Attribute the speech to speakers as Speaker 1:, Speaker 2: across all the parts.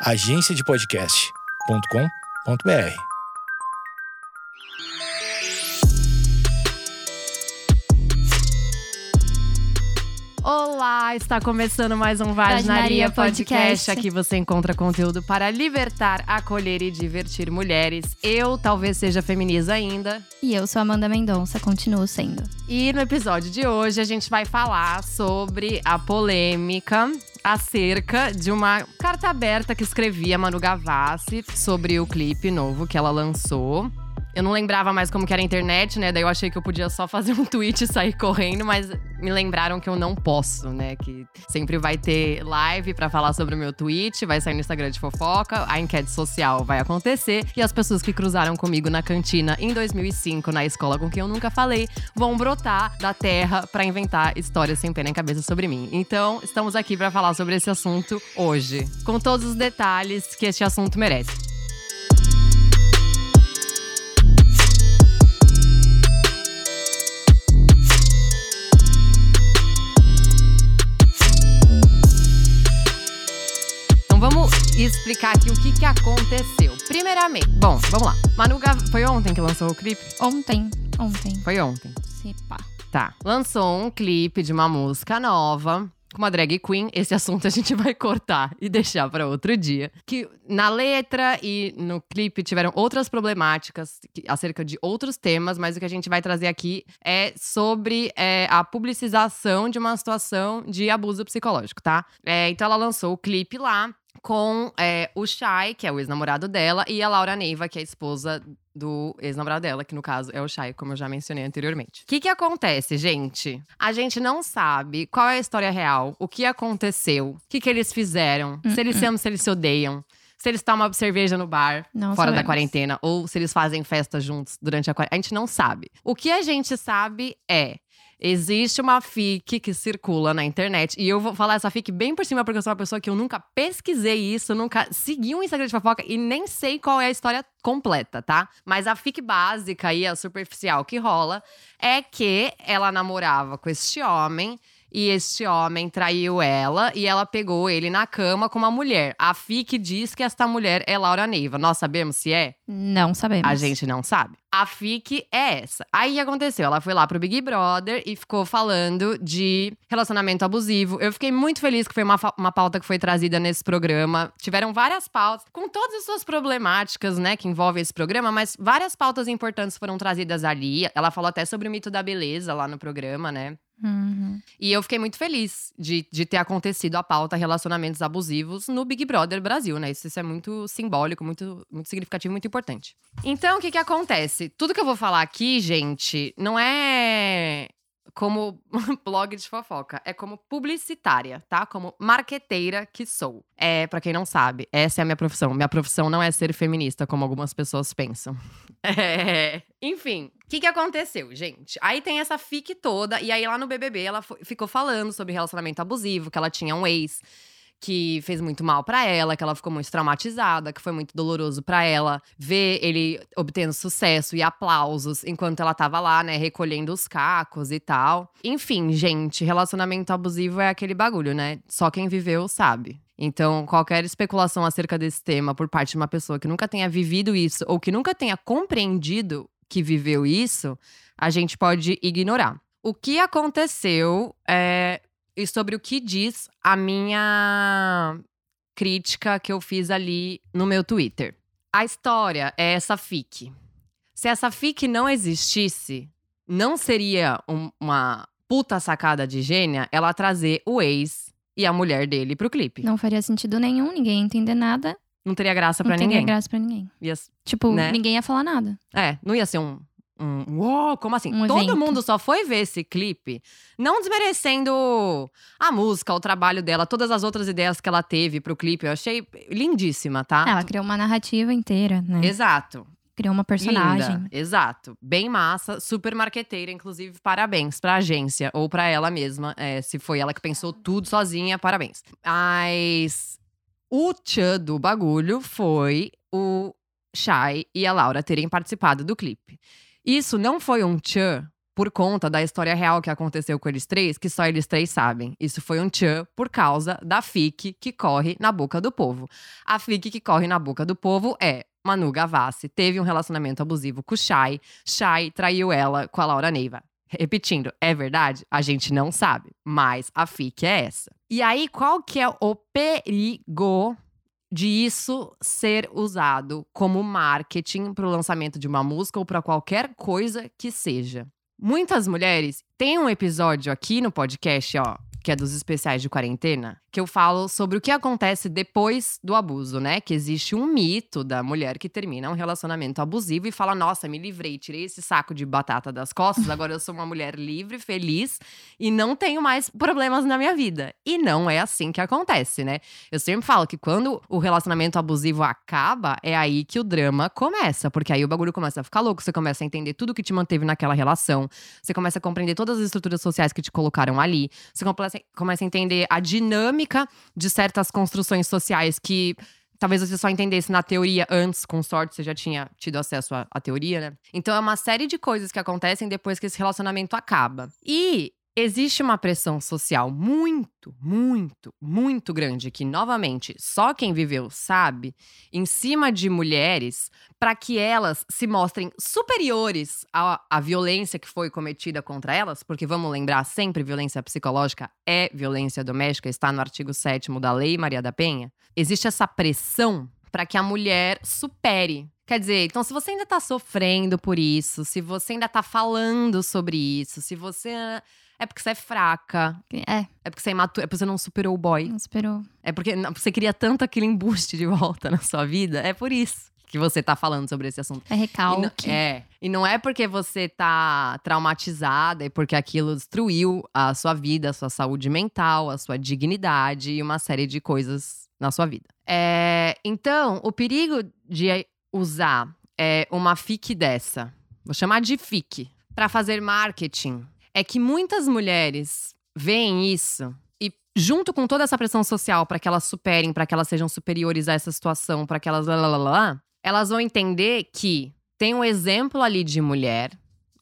Speaker 1: agenciadepodcast.com.br.
Speaker 2: Olá, está começando mais um Vaginaria. Podcast. Aqui você encontra conteúdo para libertar, acolher e divertir mulheres. Eu talvez seja feminista ainda.
Speaker 3: E eu sou Amanda Mendonça, continuo sendo.
Speaker 2: E no episódio de hoje a gente vai falar sobre a polêmica acerca de uma carta aberta que escrevia Manu Gavassi sobre o clipe novo que ela lançou. Eu não lembrava mais como que era a internet, né? Daí eu achei que eu podia só fazer um tweet e sair correndo, mas me lembraram que eu não posso, né? Que sempre vai ter live pra falar sobre o meu tweet, vai sair no Instagram de fofoca, a enquete social vai acontecer e as pessoas que cruzaram comigo na cantina em 2005 na escola com quem eu nunca falei vão brotar da terra pra inventar histórias sem pé nem cabeça sobre mim. Então, estamos aqui pra falar sobre esse assunto hoje, com todos os detalhes que este assunto merece. Então vamos explicar aqui o que, que aconteceu. Primeiramente, bom, vamos lá. Manu Gav... Foi ontem que lançou o clipe?
Speaker 3: Ontem, ontem,
Speaker 2: Foi ontem.
Speaker 3: se pá.
Speaker 2: Tá. Lançou um clipe de uma música nova. Com uma drag queen, esse assunto a gente vai cortar e deixar para outro dia. Que na letra e no clipe tiveram outras problemáticas acerca de outros temas, mas o que a gente vai trazer aqui é sobre é, a publicização de uma situação de abuso psicológico, tá? É, então ela lançou o clipe lá com é, o Shai, que é o ex-namorado dela, e a Laura Neiva, que é a esposa do ex-namorado dela, que no caso é o Shai, como eu já mencionei anteriormente. O que que acontece, gente? A gente não sabe qual é a história real, o que aconteceu, o que que eles fizeram, se eles se amam, se eles se odeiam. Se eles tomam cerveja no bar,
Speaker 3: Não
Speaker 2: fora da
Speaker 3: sabemos.
Speaker 2: quarentena, ou se eles fazem festa juntos durante a quarentena. A gente não sabe. O que a gente sabe é. Existe uma fic que circula na internet. E eu vou falar essa fic bem por cima, porque eu sou uma pessoa que eu nunca pesquisei isso, nunca segui um Instagram de fofoca e nem sei qual é a história completa, tá? Mas a fic básica e a superficial que rola é que ela namorava com este homem. E este homem traiu ela e ela pegou ele na cama com uma mulher. A FIC diz que esta mulher é Laura Neiva. Nós sabemos se é?
Speaker 3: Não sabemos.
Speaker 2: A gente não sabe. A FIC é essa. Aí o que aconteceu? Ela foi lá pro Big Brother e ficou falando de relacionamento abusivo. Eu fiquei muito feliz que foi uma, uma pauta que foi trazida nesse programa. Tiveram várias pautas, com todas as suas problemáticas, né, que envolvem esse programa, mas várias pautas importantes foram trazidas ali. Ela falou até sobre o mito da beleza lá no programa, né?
Speaker 3: Uhum.
Speaker 2: E eu fiquei muito feliz de, de ter acontecido a pauta relacionamentos abusivos no Big Brother Brasil, né? Isso, isso é muito simbólico, muito, muito significativo, muito importante. Então, o que que acontece? Tudo que eu vou falar aqui, gente, não é como blog de fofoca, é como publicitária, tá? Como marqueteira que sou. É, para quem não sabe, essa é a minha profissão. Minha profissão não é ser feminista, como algumas pessoas pensam. É. Enfim, o que, que aconteceu, gente? Aí tem essa fic toda, e aí lá no BBB ela ficou falando sobre relacionamento abusivo, que ela tinha um ex que fez muito mal pra ela, que ela ficou muito traumatizada, que foi muito doloroso pra ela ver ele obtendo sucesso e aplausos enquanto ela tava lá, né, recolhendo os cacos e tal. Enfim, gente, relacionamento abusivo é aquele bagulho, né? Só quem viveu sabe. Então, qualquer especulação acerca desse tema por parte de uma pessoa que nunca tenha vivido isso ou que nunca tenha compreendido que viveu isso, a gente pode ignorar. O que aconteceu é e sobre o que diz a minha crítica que eu fiz ali no meu Twitter. A história é essa fic. Se essa fic não existisse, não seria um- uma puta sacada de gênia ela trazer o ex e a mulher dele pro clipe. Não,
Speaker 3: Não faria sentido nenhum, ninguém ia entender nada.
Speaker 2: teria graça
Speaker 3: não
Speaker 2: pra
Speaker 3: teria
Speaker 2: ninguém.
Speaker 3: graça pra ninguém.
Speaker 2: Ia-
Speaker 3: Tipo,
Speaker 2: Né?
Speaker 3: ninguém ia falar nada.
Speaker 2: é, não ia ser um. Um, uou, como assim?
Speaker 3: Um
Speaker 2: Todo
Speaker 3: evento.
Speaker 2: mundo só foi ver esse clipe, não desmerecendo a música, o trabalho dela, todas as outras ideias que ela teve pro clipe. Eu achei lindíssima, tá?
Speaker 3: Ela criou uma narrativa inteira, né?
Speaker 2: Exato.
Speaker 3: Criou uma personagem.
Speaker 2: Linda, exato. Bem massa, super marqueteira, inclusive parabéns pra agência ou pra ela mesma. é, se foi ela que pensou tudo sozinha, parabéns. Mas o tchan do bagulho foi o Shai e a Laura terem participado do clipe. Isso não foi um tchan por conta da história real que aconteceu com eles três, que só eles três sabem. Isso foi um tchan por causa da fique que corre na boca do povo. A fique que corre na boca do povo é Manu Gavassi teve um relacionamento abusivo com o Shai. Shai traiu ela com a Laura Neiva. Repetindo, é verdade? A gente não sabe, mas a fique é essa. E aí, qual que é o perigo de isso ser usado como marketing para o lançamento de uma música ou para qualquer coisa que seja? Muitas mulheres têm um episódio aqui no podcast, ó, que é dos especiais de quarentena, que eu falo sobre o que acontece depois do abuso, né? Que existe um mito da mulher que termina um relacionamento abusivo e fala: Nossa, me livrei, tirei esse saco de batata das costas, agora eu sou uma mulher livre, feliz e não tenho mais problemas na minha vida. E não é assim que acontece, né? Eu sempre falo que quando o relacionamento abusivo acaba, é aí que o drama começa, porque aí o bagulho começa a ficar louco, você começa a entender tudo que te manteve naquela relação, você começa a compreender todas as estruturas sociais que te colocaram ali, você começa a entender a dinâmica de certas construções sociais que talvez você só entendesse na teoria antes, com sorte você já tinha tido acesso à, à, teoria, né? Então é uma série de coisas que acontecem depois que esse relacionamento acaba. E Existe uma pressão social muito, muito, muito grande que, novamente, só quem viveu sabe, em cima de mulheres, para que elas se mostrem superiores à, à, violência que foi cometida contra elas, porque vamos lembrar sempre: violência psicológica é violência doméstica, está no artigo 7 da Lei Maria da Penha. Existe essa pressão para que a mulher supere Quer dizer, então se você ainda tá sofrendo por isso, se você ainda tá falando sobre isso, se você é porque você é fraca.
Speaker 3: É.
Speaker 2: É porque você é imatura. É porque você não superou o boy.
Speaker 3: Não superou.
Speaker 2: É porque você queria tanto aquele embuste de volta na sua vida. É por isso que você tá falando sobre esse assunto.
Speaker 3: É recalque.
Speaker 2: E é. E não é porque você tá traumatizada e porque aquilo destruiu a sua vida, a sua saúde mental, a sua dignidade e uma série de coisas na sua vida. É, então, o perigo de usar é, uma FIC dessa, vou chamar de FIC, para fazer marketing é que muitas mulheres veem isso e, junto com toda essa pressão social para que elas superem, para que elas sejam superiores a essa situação, para que elas lá, lá, lá, elas vão entender que tem um exemplo ali de mulher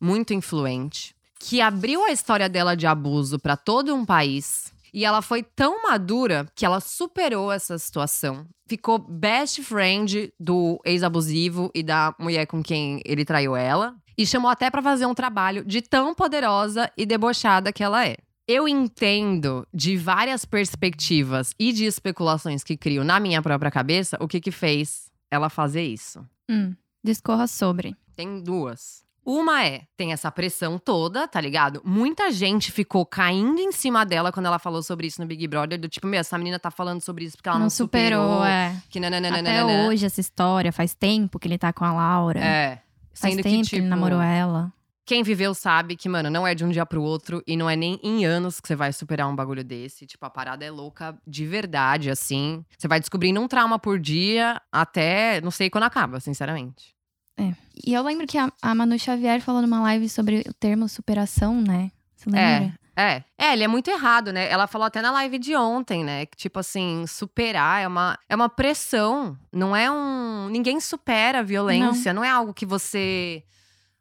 Speaker 2: muito influente que abriu a história dela de abuso para todo um país. E ela foi tão madura que ela superou essa situação. Ficou best friend do ex-abusivo e da mulher com quem ele traiu ela e chamou até para fazer um trabalho de tão poderosa e debochada que ela é. Eu entendo de várias perspectivas e de especulações que crio na minha própria cabeça o que que fez ela fazer isso.
Speaker 3: Hum, discorra sobre.
Speaker 2: Tem duas. Uma é, tem essa pressão toda, tá ligado? Muita gente ficou caindo em cima dela quando ela falou sobre isso no Big Brother. Do tipo, meu, essa menina tá falando sobre isso porque ela não, não superou, superou.
Speaker 3: É.
Speaker 2: Que nananana.
Speaker 3: Até hoje, essa história, faz tempo que ele tá com a Laura.
Speaker 2: É.
Speaker 3: Faz
Speaker 2: Sendo
Speaker 3: tempo
Speaker 2: que, tipo,
Speaker 3: ele namorou ela.
Speaker 2: Quem viveu sabe que, mano, não é de um dia pro outro e não é nem em anos que você vai superar um bagulho desse. Tipo, a parada é louca de verdade, assim. Você vai descobrindo um trauma por dia até não sei quando acaba, sinceramente.
Speaker 3: É. E eu lembro que a, a Manu Xavier falou numa live sobre o termo superação, né? Você lembra?
Speaker 2: É. É, é, ele é muito errado, né? Ela falou até na live de ontem, né? Que, tipo assim, superar é uma, é uma pressão. Não é um. Ninguém supera a violência. Não, não é algo que você.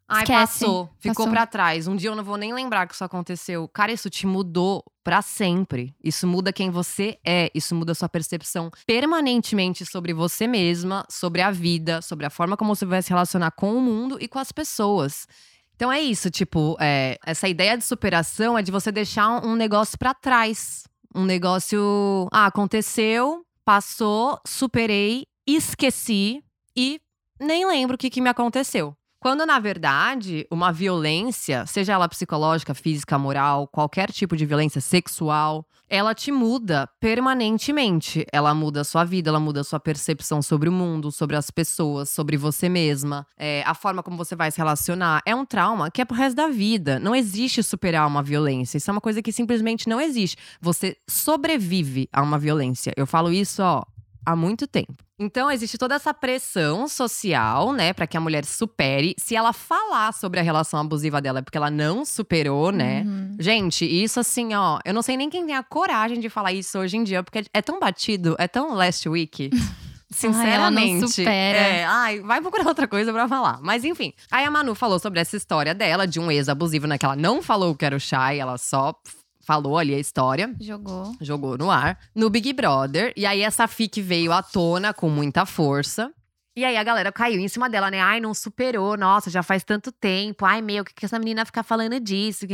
Speaker 2: Ai,
Speaker 3: Esquece,
Speaker 2: passou, ficou para trás. Um dia eu não vou nem lembrar que isso aconteceu. Cara, isso te mudou para sempre. Isso muda quem você é, isso muda sua percepção permanentemente sobre você mesma, sobre a vida, sobre a forma como você vai se relacionar com o mundo e com as pessoas. Então é isso, tipo, é, essa ideia de superação é de você deixar um negócio para trás. Um negócio. Ah, aconteceu, passou, superei, esqueci e nem lembro o que, que me aconteceu. Quando, na verdade, uma violência, seja ela psicológica, física, moral, qualquer tipo de violência sexual, ela te muda permanentemente. Ela muda a sua vida, ela muda a sua percepção sobre o mundo, sobre as pessoas, sobre você mesma, é, a forma como você vai se relacionar. É um trauma que é pro resto da vida. Não existe superar uma violência. Isso é uma coisa que simplesmente não existe. Você sobrevive a uma violência. Eu falo isso, ó, há muito tempo. Então existe toda essa pressão social, né, para que a mulher supere. Se ela falar sobre a relação abusiva dela, é porque ela não superou, né?
Speaker 3: Uhum.
Speaker 2: Gente, isso assim, ó, eu não sei nem quem tem a coragem de falar isso hoje em dia, porque é tão batido, é tão last week. sinceramente.
Speaker 3: supera.
Speaker 2: É, ai, vai procurar outra coisa pra falar. Mas enfim. Aí a Manu falou sobre essa história dela, de um ex abusivo, né? Que ela não falou que era o Shai, ela só falou ali a história.
Speaker 3: Jogou.
Speaker 2: Jogou no ar. No Big Brother. E aí essa fic veio à tona com muita força. E aí a galera caiu em cima dela, né? Ai, não superou. Nossa, já faz tanto tempo. Ai, meu, o que, que essa menina fica falando disso?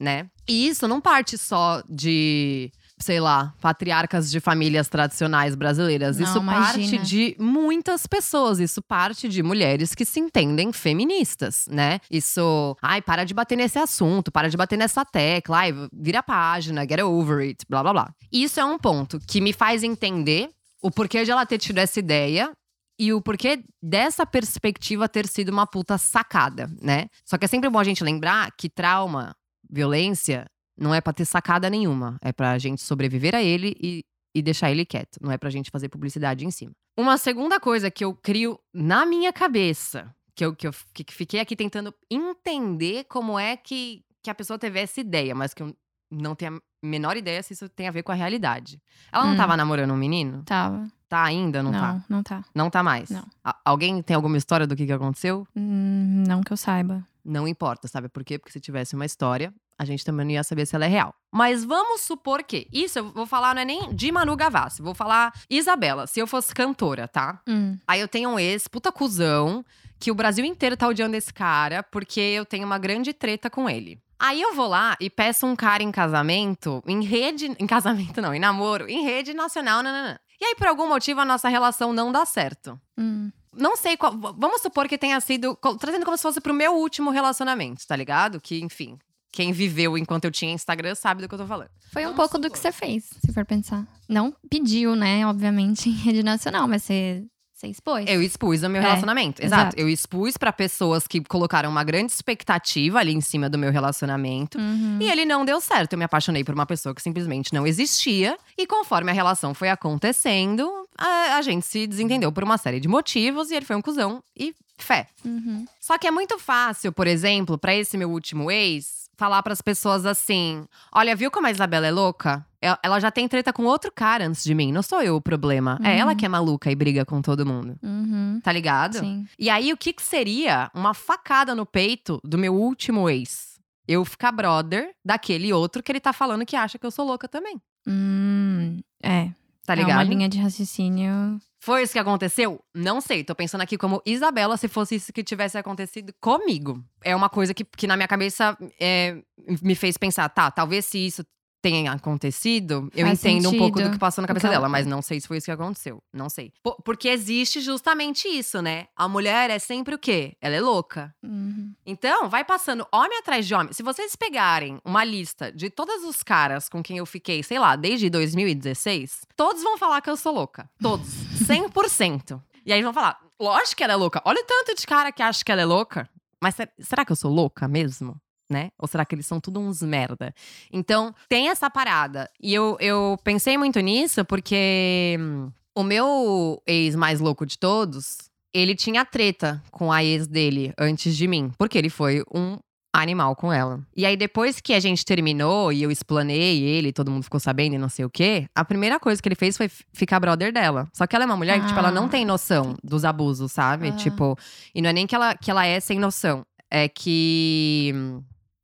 Speaker 2: Né? E isso não parte só de, sei lá, patriarcas de famílias tradicionais brasileiras.
Speaker 3: Não,
Speaker 2: isso parte
Speaker 3: imagina.
Speaker 2: de muitas pessoas. Isso parte de mulheres que se entendem feministas, né? Isso. Ai, para de bater nesse assunto, para de bater nessa tecla. Ai, vira a página, get over it, blá blá blá. Isso é um ponto que me faz entender o porquê de ela ter tido essa ideia e o porquê dessa perspectiva ter sido uma puta sacada, né? Só que é sempre bom a gente lembrar que trauma, violência, não é pra ter sacada nenhuma. É pra gente sobreviver a ele e, e deixar ele quieto. Não é pra gente fazer publicidade em cima. Uma segunda coisa que eu crio na minha cabeça, que eu, que eu que fiquei aqui tentando entender como é que, que a pessoa teve essa ideia, mas que eu não tenho a menor ideia se isso tem a ver com a realidade. Ela não
Speaker 3: Hum.
Speaker 2: tava namorando um menino?
Speaker 3: Tava.
Speaker 2: Tá ainda? Não,
Speaker 3: Não,
Speaker 2: tá?
Speaker 3: não tá.
Speaker 2: Não tá mais?
Speaker 3: Não.
Speaker 2: Alguém tem alguma história do que, que aconteceu?
Speaker 3: Hum, não que eu saiba.
Speaker 2: Não importa, sabe por quê? Porque se tivesse uma história, a gente também não ia saber se ela é real. Mas vamos supor que. Isso eu vou falar, não é nem de Manu Gavassi, vou falar Isabela, se eu fosse cantora, tá?
Speaker 3: Hum.
Speaker 2: Aí eu tenho um ex, puta cuzão, que o Brasil inteiro tá odiando esse cara, porque eu tenho uma grande treta com ele. Aí eu vou lá e peço um cara em casamento, em rede. Em casamento não, em namoro, em rede nacional, nananã. E aí, por algum motivo, a nossa relação não dá certo.
Speaker 3: Hum.
Speaker 2: Não sei qual. Vamos supor que tenha sido. Trazendo como se fosse pro meu último relacionamento, tá ligado? Que, enfim. Quem viveu enquanto eu tinha Instagram sabe do que eu tô falando.
Speaker 3: Foi um pouco do que você fez, se for pensar. Não pediu, né? Obviamente, em rede nacional, mas você, você expôs.
Speaker 2: Eu expus o meu
Speaker 3: É,
Speaker 2: relacionamento. Exato.
Speaker 3: exato.
Speaker 2: Eu expus pra pessoas que colocaram uma grande expectativa ali em cima do meu relacionamento.
Speaker 3: Uhum.
Speaker 2: E ele não deu certo. Eu me apaixonei por uma pessoa que simplesmente não existia. E conforme a relação foi acontecendo, a, a gente se desentendeu por uma série de motivos. E ele foi um cuzão e fé.
Speaker 3: Uhum.
Speaker 2: Só que é muito fácil, por exemplo, pra esse meu último ex, falar pras pessoas assim: Olha, viu como a Isabela é louca? El- Ela já tem treta com outro cara antes de mim, não sou eu o problema. É
Speaker 3: Uhum.
Speaker 2: ela que é maluca e briga com todo mundo.
Speaker 3: Uhum.
Speaker 2: Tá ligado?
Speaker 3: Sim.
Speaker 2: E aí, o que, que seria uma facada no peito do meu último ex? Eu ficar brother daquele outro que ele tá falando que acha que eu sou louca também.
Speaker 3: Hum, é.
Speaker 2: Tá
Speaker 3: É
Speaker 2: ligado?
Speaker 3: uma linha de raciocínio.
Speaker 2: Foi isso que aconteceu? Não sei. Tô pensando aqui como Isabela se fosse isso que tivesse acontecido comigo. É uma coisa que, que na minha cabeça é, me fez pensar, tá, talvez se isso tenha acontecido, eu
Speaker 3: Faz
Speaker 2: entendo um pouco do
Speaker 3: sentido.
Speaker 2: que passou na cabeça
Speaker 3: O que ela-
Speaker 2: dela, mas não sei se foi isso que aconteceu. Não sei. Po- Porque existe justamente isso, né? A mulher é sempre o quê? Ela é louca.
Speaker 3: Uhum.
Speaker 2: Então, vai passando homem atrás de homem. Se vocês pegarem uma lista de todos os caras com quem eu fiquei, sei lá, desde 2016, todos vão falar que eu sou louca. Todos. 100%. e aí vão falar, lógico que ela é louca. Olha o tanto de cara que acha que ela é louca. Mas ser- será que eu sou louca mesmo? Né? Ou será que eles são tudo uns merda? Então, tem essa parada. E eu, eu pensei muito nisso porque hum, o meu ex mais louco de todos, ele tinha treta com a ex dele antes de mim, porque ele foi um animal com ela. E aí, depois que a gente terminou e eu explanei ele, todo mundo ficou sabendo e não sei o quê, a primeira coisa que ele fez foi ficar brother dela. Só que ela é uma mulher que, tipo, ela não
Speaker 3: Ah.
Speaker 2: tem noção dos abusos, sabe?
Speaker 3: Ah.
Speaker 2: Tipo, e não é nem que ela, que ela é sem noção, é que.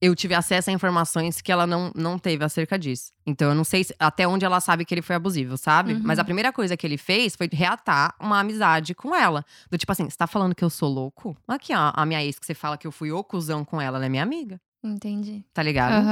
Speaker 2: Eu tive acesso a informações que ela não, não teve acerca disso. Então eu não sei se- até onde ela sabe que ele foi abusivo, sabe?
Speaker 3: Uhum.
Speaker 2: Mas a primeira coisa que ele fez foi reatar uma amizade com ela. Do tipo assim, você tá falando que eu sou louco? Aqui, ó, a minha ex que você fala que eu fui o cuzão com ela, ela é minha amiga.
Speaker 3: Entendi.
Speaker 2: Tá ligado?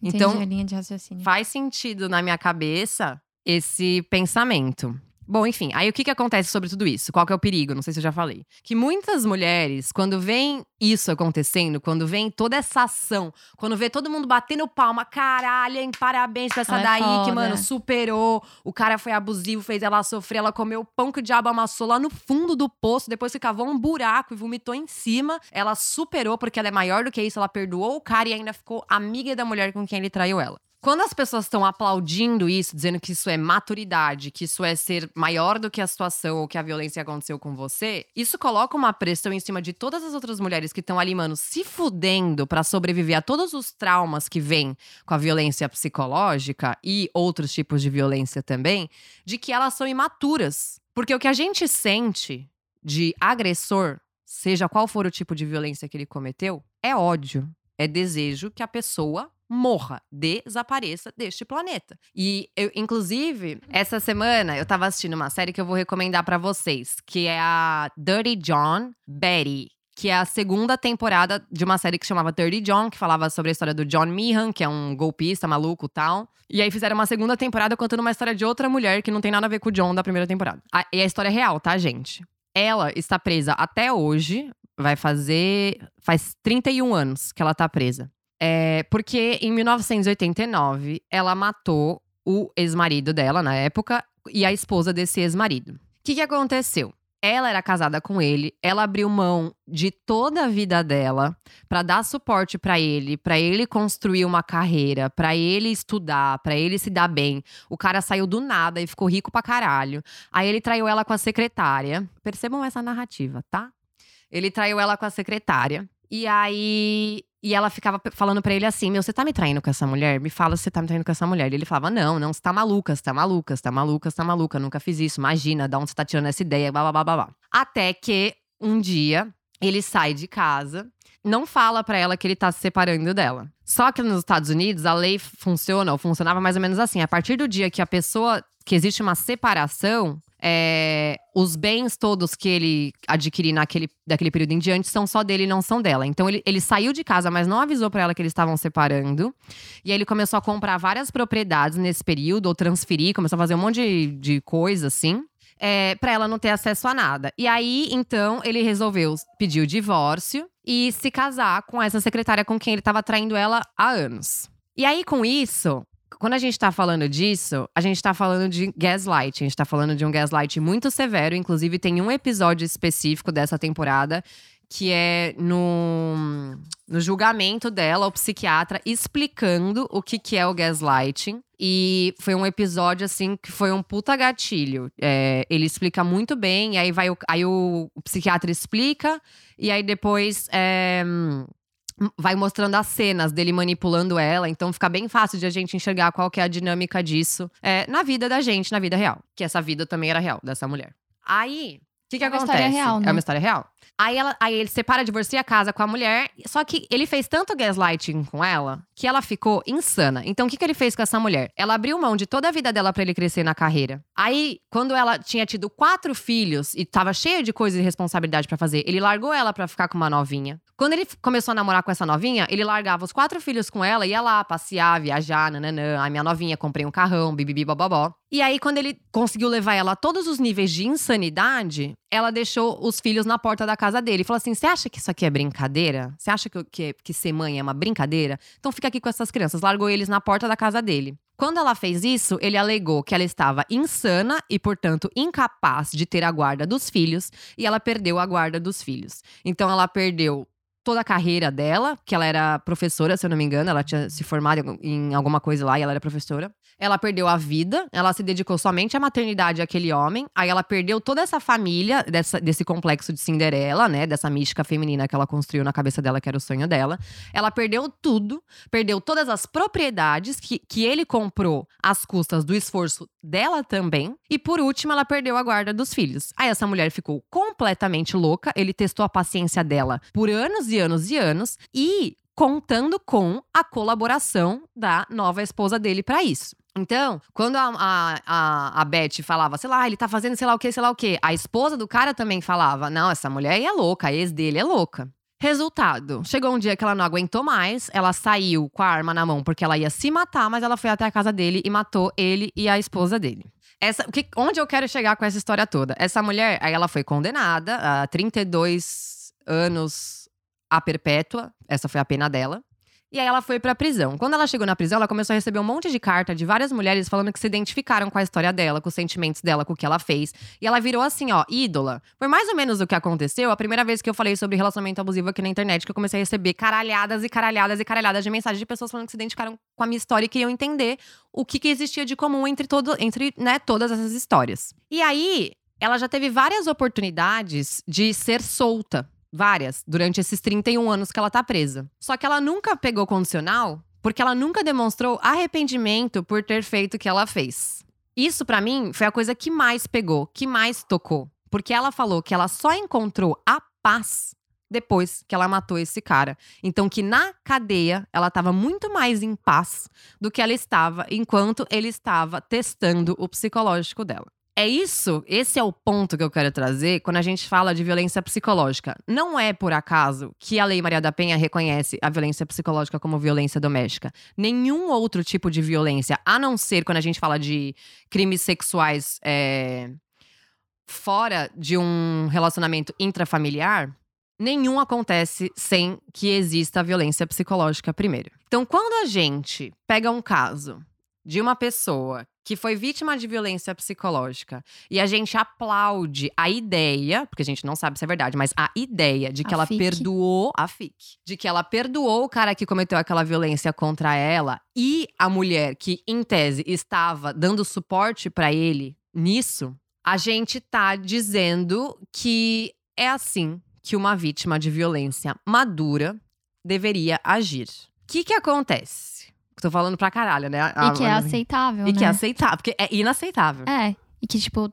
Speaker 3: Entendi
Speaker 2: Então,
Speaker 3: a linha de raciocínio.
Speaker 2: Faz sentido na minha cabeça esse pensamento. Bom, enfim, aí o que, que acontece sobre tudo isso? Qual que é o perigo? Não sei se eu já falei. Que muitas mulheres, quando vem isso acontecendo, quando vem toda essa ação, quando vê todo mundo batendo palma, caralho, hein, parabéns pra essa
Speaker 3: é
Speaker 2: daí que,
Speaker 3: foda.
Speaker 2: mano, superou. O cara foi abusivo, fez ela sofrer, ela comeu o pão que o diabo amassou lá no fundo do poço, depois que cavou um buraco e vomitou em cima. Ela superou porque ela é maior do que isso, ela perdoou o cara e ainda ficou amiga da mulher com quem ele traiu ela. Quando as pessoas estão aplaudindo isso, dizendo que isso é maturidade, que isso é ser maior do que a situação ou que a violência aconteceu com você, isso coloca uma pressão em cima de todas as outras mulheres que estão ali, mano, se fudendo pra sobreviver a todos os traumas que vêm com a violência psicológica e outros tipos de violência também, de que elas são imaturas. Porque o que a gente sente de agressor, seja qual for o tipo de violência que ele cometeu, é ódio, é desejo que a pessoa morra, desapareça deste planeta. E eu, inclusive, essa semana eu tava assistindo uma série que eu vou recomendar para vocês, que é a Dirty John Betty. Que é a segunda temporada de uma série que chamava Dirty John, que falava sobre a história do John Meehan, que é um golpista maluco tal. E aí fizeram uma segunda temporada contando uma história de outra mulher que não tem nada a ver com o John da primeira temporada. A, e a história é real, tá, gente? Ela está presa até hoje, vai fazer. Faz 31 anos que ela tá presa. É, porque em 1989 ela matou o ex-marido dela na época e a esposa desse ex-marido. O que, que aconteceu? Ela era casada com ele, ela abriu mão de toda a vida dela para dar suporte para ele, para ele construir uma carreira, para ele estudar, para ele se dar bem. O cara saiu do nada e ficou rico pra caralho. Aí ele traiu ela com a secretária. Percebam essa narrativa, tá? Ele traiu ela com a secretária. E aí e ela ficava falando para ele assim: Meu, você tá me traindo com essa mulher? Me fala se você tá me traindo com essa mulher. E ele falava: Não, não, você tá maluca, você tá maluca, você tá maluca, você tá maluca, nunca fiz isso. Imagina, da onde você tá tirando essa ideia, blá, blá, blá, blá. Até que um dia ele sai de casa, não fala para ela que ele tá se separando dela. Só que nos Estados Unidos a lei funciona, ou funcionava mais ou menos assim: a partir do dia que a pessoa, que existe uma separação, é, os bens todos que ele adquirir naquele, daquele período em diante são só dele e não são dela. Então ele, ele saiu de casa, mas não avisou para ela que eles estavam separando. E aí ele começou a comprar várias propriedades nesse período, ou transferir, começou a fazer um monte de, de coisa assim. É, para ela não ter acesso a nada. E aí, então, ele resolveu pedir o divórcio e se casar com essa secretária com quem ele estava traindo ela há anos. E aí, com isso, quando a gente tá falando disso, a gente tá falando de gaslight. A gente tá falando de um gaslight muito severo. Inclusive, tem um episódio específico dessa temporada que é no, no julgamento dela, o psiquiatra explicando o que, que é o gaslighting. E foi um episódio, assim, que foi um puta gatilho. É, ele explica muito bem, e aí, vai o, aí o, o psiquiatra explica, e aí depois. É, vai mostrando as cenas dele manipulando ela, então fica bem fácil de a gente enxergar qual que é a dinâmica disso é, na vida da gente, na vida real. Que essa vida também era real, dessa mulher. Aí, que, que
Speaker 3: é uma
Speaker 2: acontece?
Speaker 3: história real, né?
Speaker 2: É uma história real. Aí, ela, aí ele separa, divorcia a casa com a mulher. Só que ele fez tanto gaslighting com ela que ela ficou insana. Então, o que, que ele fez com essa mulher? Ela abriu mão de toda a vida dela para ele crescer na carreira. Aí, quando ela tinha tido quatro filhos e tava cheia de coisas e responsabilidade para fazer, ele largou ela para ficar com uma novinha. Quando ele começou a namorar com essa novinha, ele largava os quatro filhos com ela, ia lá passear, viajar, nananã. A minha novinha, comprei um carrão, bibibi, bobobó. E aí, quando ele conseguiu levar ela a todos os níveis de insanidade, ela deixou os filhos na porta da casa dele. Falou assim: Você acha que isso aqui é brincadeira? Você acha que, que, que ser mãe é uma brincadeira? Então fica aqui com essas crianças. Largou eles na porta da casa dele. Quando ela fez isso, ele alegou que ela estava insana e, portanto, incapaz de ter a guarda dos filhos, e ela perdeu a guarda dos filhos. Então, ela perdeu toda a carreira dela, que ela era professora, se eu não me engano, ela tinha se formado em alguma coisa lá e ela era professora. Ela perdeu a vida, ela se dedicou somente à maternidade àquele homem. Aí ela perdeu toda essa família dessa, desse complexo de Cinderela, né? Dessa mística feminina que ela construiu na cabeça dela, que era o sonho dela. Ela perdeu tudo, perdeu todas as propriedades que, que ele comprou às custas do esforço dela também. E por último, ela perdeu a guarda dos filhos. Aí essa mulher ficou completamente louca. Ele testou a paciência dela por anos e anos e anos. E contando com a colaboração da nova esposa dele para isso. Então, quando a, a, a, Beth falava, sei lá, ele tá fazendo sei lá o que, sei lá o que, a esposa do cara também falava: não, essa mulher aí é louca, a ex dele é louca. Resultado: chegou um dia que ela não aguentou mais, ela saiu com a arma na mão porque ela ia se matar, mas ela foi até a casa dele e matou ele e a esposa dele. Essa, que, onde eu quero chegar com essa história toda? Essa mulher, aí ela foi condenada a 32 anos a perpétua, essa foi a pena dela. E aí ela foi pra prisão. Quando ela chegou na prisão, ela começou a receber um monte de carta de várias mulheres falando que se identificaram com a história dela, com os sentimentos dela, com o que ela fez. E ela virou assim, ó, ídola. Foi mais ou menos o que aconteceu a primeira vez que eu falei sobre relacionamento abusivo aqui na internet, que eu comecei a receber caralhadas e caralhadas e caralhadas de mensagens de pessoas falando que se identificaram com a minha história e queriam entender o que, que existia de comum entre, todo, entre né, todas essas histórias. E aí, ela já teve várias oportunidades de ser solta Várias, durante esses 31 anos que ela tá presa. Só que ela nunca pegou condicional porque ela nunca demonstrou arrependimento por ter feito o que ela fez. Isso pra mim foi a coisa que mais pegou, que mais tocou, porque ela falou que ela só encontrou a paz depois que ela matou esse cara. Então que na cadeia ela estava muito mais em paz do que ela estava enquanto ele estava testando o psicológico dela. É isso, esse é o ponto que eu quero trazer quando a gente fala de violência psicológica. Não é por acaso que a Lei Maria da Penha reconhece a violência psicológica como violência doméstica. Nenhum outro tipo de violência, a não ser quando a gente fala de crimes sexuais é, fora de um relacionamento intrafamiliar, nenhum acontece sem que exista violência psicológica primeiro. Então, quando a gente pega um caso de uma pessoa que foi vítima de violência psicológica e a gente aplaude a ideia, porque a gente não sabe se é verdade, mas a ideia de que
Speaker 3: A
Speaker 2: ela
Speaker 3: FIC.
Speaker 2: perdoou a FIC, de que ela perdoou o cara que cometeu aquela violência contra ela e a mulher que em tese estava dando suporte pra ele nisso, a gente tá dizendo que é assim que uma vítima de violência madura deveria agir. O que que acontece? Tô falando pra caralho, né?
Speaker 3: E que é
Speaker 2: A-
Speaker 3: aceitável,
Speaker 2: e
Speaker 3: né?
Speaker 2: que é aceitável, porque é inaceitável.
Speaker 3: É, e que, tipo,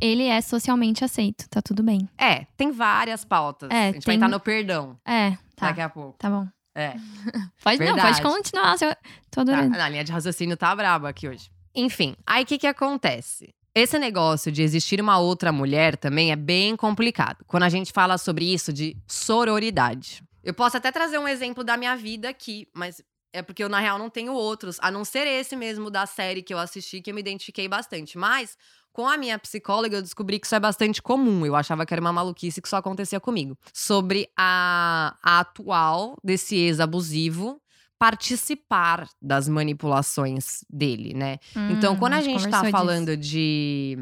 Speaker 3: ele é socialmente aceito, tá tudo bem.
Speaker 2: É, tem várias pautas.
Speaker 3: É,
Speaker 2: a gente vai
Speaker 3: tem-
Speaker 2: entrar no perdão
Speaker 3: É, tá.
Speaker 2: daqui a pouco.
Speaker 3: Tá bom.
Speaker 2: É.
Speaker 3: Pode, não, pode continuar. eu- Tô
Speaker 2: Tá,
Speaker 3: adorando.
Speaker 2: a linha de raciocínio tá braba aqui hoje. Enfim, aí o que que acontece? Esse negócio de existir uma outra mulher também é bem complicado. Quando a gente fala sobre isso de sororidade. Eu posso até trazer um exemplo da minha vida aqui, mas é porque eu, na real, não tenho outros, a não ser esse mesmo da série que eu assisti, que eu me identifiquei bastante. Mas, com a minha psicóloga, eu descobri que isso é bastante comum. Eu achava que era uma maluquice que só acontecia comigo. Sobre a, a atual desse ex-abusivo participar das manipulações dele, né? Então,
Speaker 3: Hum,
Speaker 2: quando a
Speaker 3: gente
Speaker 2: tá falando de.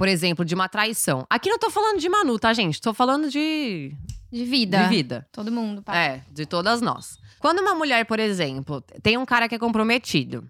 Speaker 2: Por exemplo, de uma traição. Aqui não tô falando de Manu, tá, gente? Tô falando de.
Speaker 3: De vida.
Speaker 2: de vida.
Speaker 3: Todo mundo, pá.
Speaker 2: É, de todas nós. Quando uma mulher, por exemplo, tem um cara que é comprometido.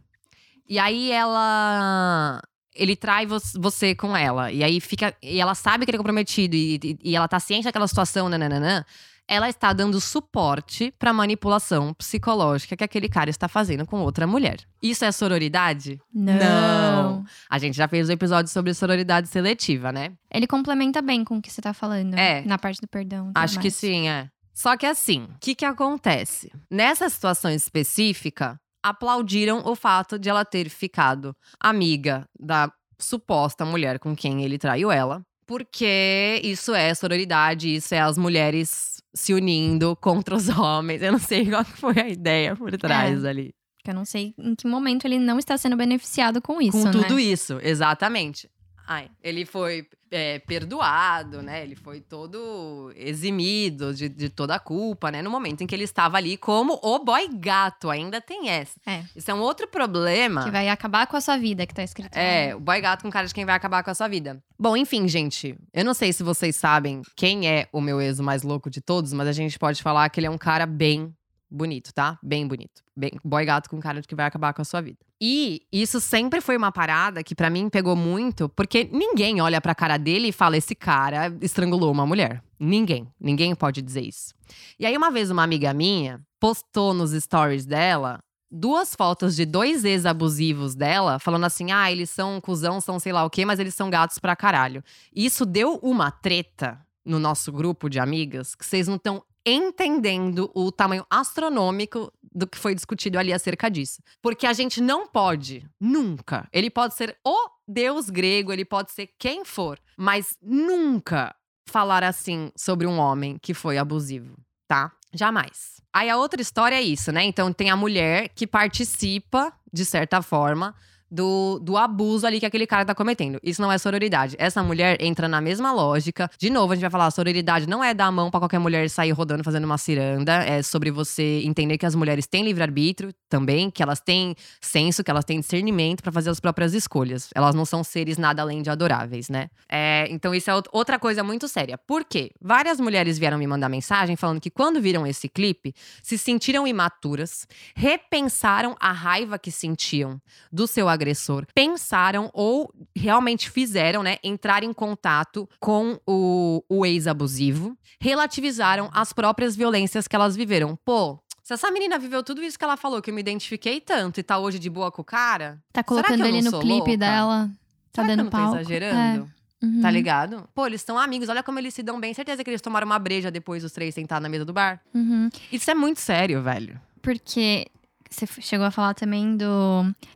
Speaker 2: E aí ela. Ele trai vo- você com ela. E aí fica. E ela sabe que ele é comprometido. E, e- e ela tá ciente daquela situação, nananã. Ela está dando suporte pra manipulação psicológica que aquele cara está fazendo com outra mulher. Isso é sororidade?
Speaker 3: Não.
Speaker 2: Não. A gente já fez um episódio sobre sororidade seletiva, né?
Speaker 3: Ele complementa bem com o que você tá falando.
Speaker 2: É.
Speaker 3: Na parte do perdão.
Speaker 2: Acho que
Speaker 3: mais.
Speaker 2: sim, é. Só que assim, o que que acontece? Nessa situação específica, aplaudiram o fato de ela ter ficado amiga da suposta mulher com quem ele traiu ela. Porque isso é sororidade, isso é as mulheres se unindo contra os homens. Eu não sei qual foi a ideia por trás ali.
Speaker 3: Porque eu não sei em que momento ele não está sendo beneficiado com isso,
Speaker 2: Com
Speaker 3: né?
Speaker 2: tudo isso, exatamente. Ai, ele foi é, perdoado, né? Ele foi todo eximido de, de toda a culpa, né? No momento em que ele estava ali como o boy gato, ainda tem essa.
Speaker 3: É.
Speaker 2: Isso é um outro problema.
Speaker 3: Que vai acabar com a sua vida, que tá escrito.
Speaker 2: É, o boy gato com cara de quem vai acabar com a sua vida. Bom, enfim, gente. Eu não sei se vocês sabem quem é o meu ex mais louco de todos, mas a gente pode falar que ele é um cara bem bonito, tá? Bem bonito. Bem, boy gato com cara de que vai acabar com a sua vida. E isso sempre foi uma parada que pra mim pegou muito, porque ninguém olha pra cara dele e fala: esse cara estrangulou uma mulher. Ninguém. Ninguém pode dizer isso. E aí, uma vez, uma amiga minha postou nos stories dela duas fotos de dois ex-abusivos dela, falando assim: ah, eles são um cuzão, são sei lá o quê, mas eles são gatos pra caralho. E isso deu uma treta no nosso grupo de amigas que vocês não estão entendendo o tamanho astronômico do que foi discutido ali acerca disso. Porque a gente não pode, nunca. Ele pode ser o deus grego, ele pode ser quem for, mas nunca falar assim sobre um homem que foi abusivo, tá? Jamais. Aí a outra história é isso, né? Então tem a mulher que participa, de certa forma, do, do abuso ali que aquele cara tá cometendo. Isso não é sororidade. Essa mulher entra na mesma lógica. De novo, a gente vai falar: sororidade não é dar a mão pra qualquer mulher sair rodando fazendo uma ciranda. É sobre você entender que as mulheres têm livre-arbítrio também, que elas têm senso, que elas têm discernimento pra fazer as próprias escolhas. Elas não são seres nada além de adoráveis, né? É, então, isso é out- outra coisa muito séria. Por quê? Várias mulheres vieram me mandar mensagem falando que quando viram esse clipe, se sentiram imaturas, repensaram a raiva que sentiam do seu agressor, pensaram ou realmente fizeram, né, entrar em contato com o, o ex-abusivo, relativizaram as próprias violências que elas viveram. Pô, se essa menina viveu tudo isso que ela falou, que eu me identifiquei tanto e tá hoje de boa com o cara,
Speaker 3: Tá colocando ele no clipe
Speaker 2: louca?
Speaker 3: dela. Tá
Speaker 2: Será que eu
Speaker 3: dando
Speaker 2: tô
Speaker 3: palco.
Speaker 2: exagerando?
Speaker 3: É. Uhum.
Speaker 2: Tá ligado? Pô, eles são amigos, olha como eles se dão bem. Certeza que eles tomaram uma breja depois os três sentados na mesa do bar.
Speaker 3: Uhum.
Speaker 2: Isso é muito sério, velho.
Speaker 3: Porque você chegou a falar também do.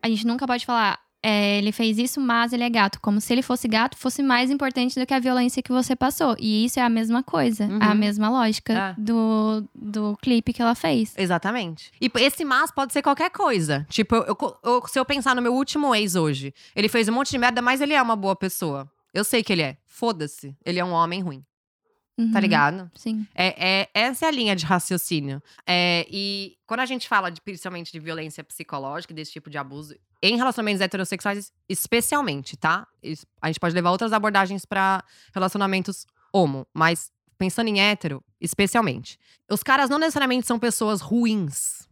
Speaker 3: A gente nunca pode falar. é, ele fez isso, mas ele é gato. Como se ele fosse gato, fosse mais importante do que a violência que você passou. E isso é a mesma coisa.
Speaker 2: Uhum.
Speaker 3: A mesma lógica
Speaker 2: É.
Speaker 3: do, do clipe que ela fez.
Speaker 2: Exatamente. E esse mas pode ser qualquer coisa. Tipo, eu- eu- eu- se eu pensar no meu último ex hoje, ele fez um monte de merda, mas ele é uma boa pessoa. Eu sei que ele é. Foda-se. Ele é um homem ruim. Tá
Speaker 3: Uhum.
Speaker 2: ligado?
Speaker 3: Sim.
Speaker 2: É, é- essa é a linha de raciocínio. É, e quando a gente fala de, principalmente de violência psicológica, desse tipo de abuso, em relacionamentos heterossexuais, especialmente, tá? A gente pode levar outras abordagens pra relacionamentos homo, mas pensando em hétero, especialmente. Os caras não necessariamente são pessoas ruins.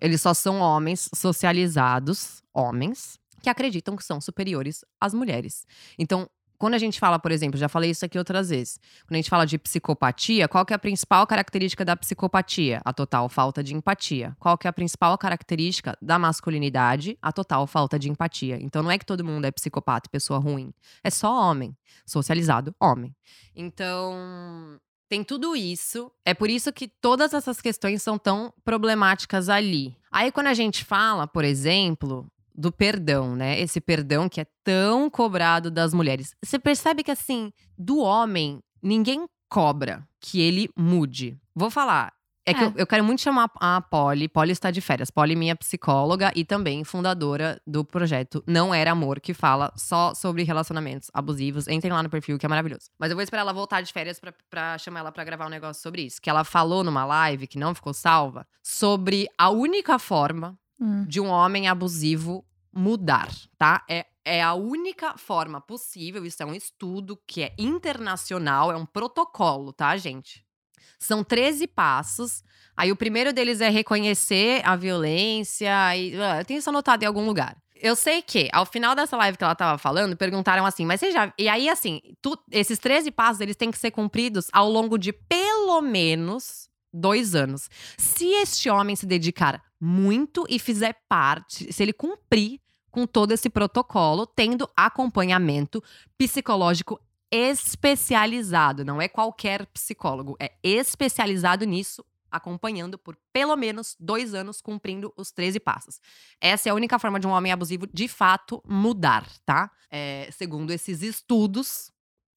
Speaker 2: Eles só são homens socializados, homens, que acreditam que são superiores às mulheres. Então, quando a gente fala, por exemplo, já falei isso aqui outras vezes. Quando a gente fala de psicopatia, qual que é a principal característica da psicopatia? A total falta de empatia. Qual que é a principal característica da masculinidade? A total falta de empatia. Então não é que todo mundo é psicopata e pessoa ruim. É só homem. Socializado, homem. Então, tem tudo isso. É por isso que todas essas questões são tão problemáticas ali. Aí, quando a gente fala, por exemplo, do perdão, né? Esse perdão que é tão cobrado das mulheres. Você percebe que, assim, do homem, ninguém cobra que ele mude. Vou falar. É que
Speaker 3: É.
Speaker 2: eu, eu quero muito chamar a Polly. Polly está de férias. Polly, minha psicóloga e também fundadora do projeto Não Era Amor, que fala só sobre relacionamentos abusivos. Entrem lá no perfil, que é maravilhoso. Mas eu vou esperar ela voltar de férias pra chamar ela pra gravar um negócio sobre isso. Que ela falou numa live, que não ficou salva, sobre a única forma
Speaker 3: Hum.
Speaker 2: de um homem abusivo mudar, tá? É, é a única forma possível. Isso é um estudo que é internacional, é um protocolo, tá, gente? São 13 passos. Aí o primeiro deles é reconhecer a violência. E, ah, eu tenho isso anotado em algum lugar. Eu sei que, ao final dessa live que ela tava falando, perguntaram assim, mas você já. E aí, assim, tu- esses 13 passos, eles têm que ser cumpridos ao longo de pelo menos dois anos. Se este homem se dedicar muito e fizer parte, se ele cumprir com todo esse protocolo, tendo acompanhamento psicológico especializado, não é qualquer psicólogo, é especializado nisso, acompanhando por pelo menos dois anos, cumprindo os 13 passos. Essa é a única forma de um homem abusivo de fato mudar, tá? É, segundo esses estudos,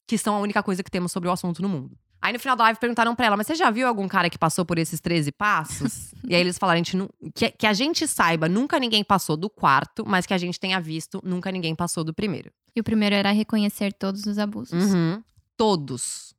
Speaker 2: que são a única coisa que temos sobre o assunto no mundo. Aí no final da live perguntaram pra ela, mas você já viu algum cara que passou por esses 13 passos? e aí eles falaram, a gente que, que a gente saiba, nunca ninguém passou do quarto, mas que a gente tenha visto, nunca ninguém passou do primeiro.
Speaker 3: E o primeiro era reconhecer todos os abusos.
Speaker 2: Uhum. Todos.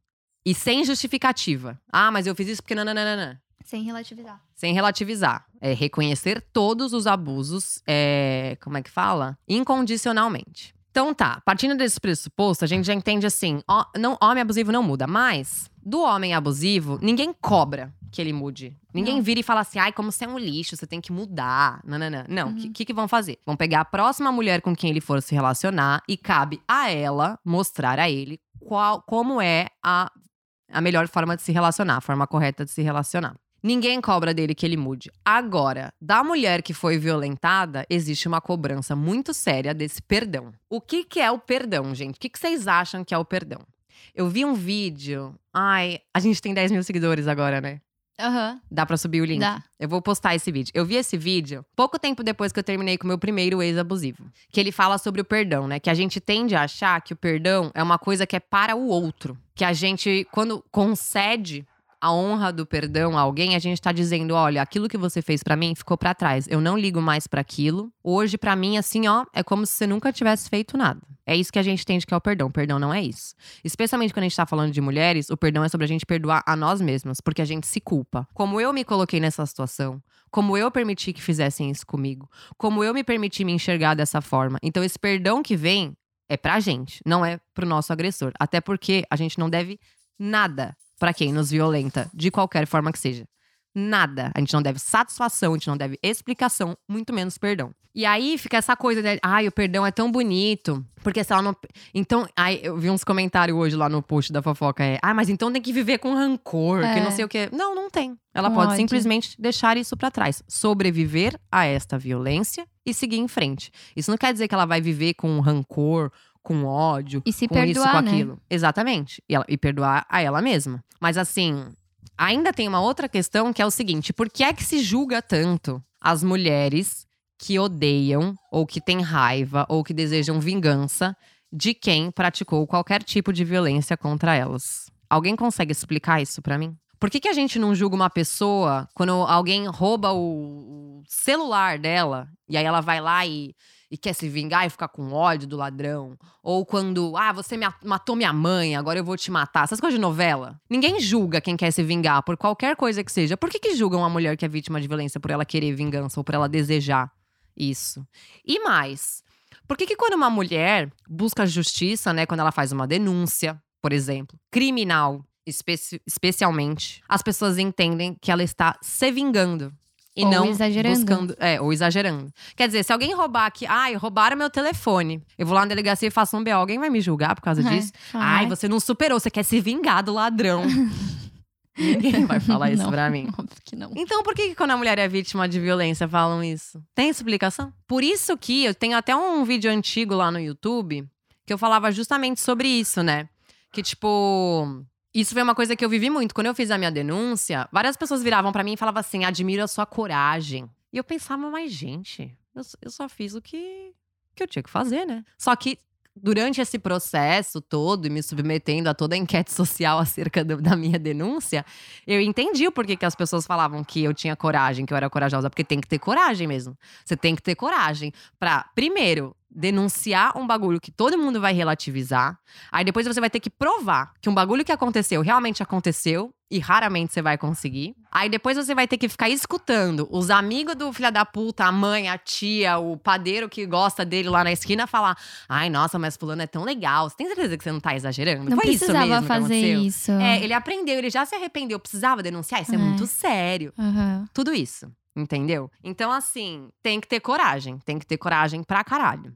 Speaker 2: E sem justificativa. Ah, mas eu fiz isso porque nananana.
Speaker 3: Sem relativizar.
Speaker 2: Sem relativizar. É reconhecer todos os abusos, é, como é que fala? Incondicionalmente. Então tá, partindo desse pressuposto, a gente já entende assim: ó, não, homem abusivo não muda, mas do homem abusivo, ninguém cobra que ele mude. Ninguém
Speaker 3: Não.
Speaker 2: vira e fala assim, ai, como você é um lixo, você tem que mudar. Nananã. Não, o
Speaker 3: Uhum.
Speaker 2: que, que, que vão fazer? Vão pegar a próxima mulher com quem ele for se relacionar e cabe a ela mostrar a ele qual, como é a, a melhor forma de se relacionar, a forma correta de se relacionar. Ninguém cobra dele que ele mude. Agora, da mulher que foi violentada, existe uma cobrança muito séria desse perdão. O que, que é o perdão, gente? O que, que vocês acham que é o perdão? Eu vi um vídeo. Ai, a gente tem 10 mil seguidores agora, né?
Speaker 3: Aham.
Speaker 2: Dá pra subir o link?
Speaker 3: Dá.
Speaker 2: Eu vou postar esse vídeo. Eu vi esse vídeo pouco tempo depois que eu terminei com o meu primeiro ex-abusivo. Que ele fala sobre o perdão, né? Que a gente tende a achar que o perdão é uma coisa que é para o outro. Que a gente, quando concede a honra do perdão a alguém, a gente tá dizendo: olha, aquilo que você fez pra mim ficou pra trás. Eu não ligo mais pra aquilo. Hoje, pra mim, assim, ó, é como se você nunca tivesse feito nada. É isso que a gente entende que é o perdão. Perdão não é isso. Especialmente quando a gente tá falando de mulheres, o perdão é sobre a gente perdoar a nós mesmas, porque a gente se culpa. Como eu me coloquei nessa situação, como eu permiti que fizessem isso comigo, como eu me permiti me enxergar dessa forma. Então, esse perdão que vem é pra gente, não é pro nosso agressor. Até porque a gente não deve nada pra quem nos violenta, de qualquer forma que seja. Nada. A gente não deve satisfação, a gente não deve explicação, muito menos perdão. E aí fica essa coisa de, ai, o perdão é tão bonito, porque se ela não. Então, aí eu vi uns comentários hoje lá no post da fofoca, é, ah, mas então tem que viver com rancor, que
Speaker 3: É.
Speaker 2: não sei o quê. Não, não tem. Ela
Speaker 3: Com
Speaker 2: pode
Speaker 3: ódio.
Speaker 2: simplesmente deixar isso pra trás, sobreviver a esta violência e seguir em frente. Isso não quer dizer que ela vai viver com rancor, com ódio,
Speaker 3: E se
Speaker 2: com isso,
Speaker 3: perdoar,
Speaker 2: com
Speaker 3: né?
Speaker 2: aquilo. Exatamente. E, ela- e perdoar a ela mesma. Mas assim, ainda tem uma outra questão que é o seguinte: por que é que se julga tanto as mulheres que odeiam, ou que têm raiva, ou que desejam vingança de quem praticou qualquer tipo de violência contra elas? Alguém consegue explicar isso pra mim? Por que, que a gente não julga uma pessoa quando alguém rouba o, celular dela e aí ela vai lá e, e quer se vingar e ficar com ódio do ladrão? Ou quando, ah, você matou minha mãe, agora eu vou te matar. Essas coisas de novela. Ninguém julga quem quer se vingar por qualquer coisa que seja. Por que, que julgam uma mulher que é vítima de violência por ela querer vingança ou por ela desejar isso? E mais, por que, que quando uma mulher busca justiça, né, quando ela faz uma denúncia, por exemplo, criminal, especi- especialmente, as pessoas entendem que ela está se vingando. E
Speaker 3: Ou
Speaker 2: não
Speaker 3: exagerando.
Speaker 2: buscando. É, ou exagerando. Quer dizer, se alguém roubar aqui, ai, roubaram meu telefone. Eu vou lá na delegacia e faço um BO. Alguém vai me julgar por causa disso? Ai, você não superou, você quer se vingar do ladrão. Ninguém vai falar isso
Speaker 3: Não,
Speaker 2: pra mim.
Speaker 3: Óbvio que não.
Speaker 2: Então, por que, que quando a mulher é vítima de violência falam isso? Tem explicação? Por isso que eu tenho até um vídeo antigo lá no YouTube que eu falava justamente sobre isso, né? Que, tipo. Isso foi uma coisa que eu vivi muito. Quando eu fiz a minha denúncia, várias pessoas viravam pra mim e falavam assim: admiro a sua coragem. E eu pensava, mas, gente, eu, eu só fiz o que, que eu tinha que fazer, né? Só que durante esse processo todo e me submetendo a toda a enquete social acerca do- da minha denúncia, eu entendi o porquê que as pessoas falavam que eu tinha coragem, que eu era corajosa, porque tem que ter coragem mesmo. Você tem que ter coragem pra, primeiro, denunciar um bagulho que todo mundo vai relativizar. Aí depois você vai ter que provar que um bagulho que aconteceu realmente aconteceu. E raramente você vai conseguir. Aí depois você vai ter que ficar escutando os amigos do filho da puta, a mãe, a tia, o padeiro que gosta dele lá na esquina falar: Ai, nossa, mas fulano é tão legal. Você tem certeza que você não tá exagerando?
Speaker 3: Não
Speaker 2: Foi isso
Speaker 3: precisava
Speaker 2: mesmo que
Speaker 3: fazer isso.
Speaker 2: É, ele aprendeu, ele já se arrependeu. Precisava denunciar? Isso é,
Speaker 3: É.
Speaker 2: muito sério.
Speaker 3: Aham.
Speaker 2: Tudo isso, entendeu? Então, assim, tem que ter coragem. Tem que ter coragem pra caralho.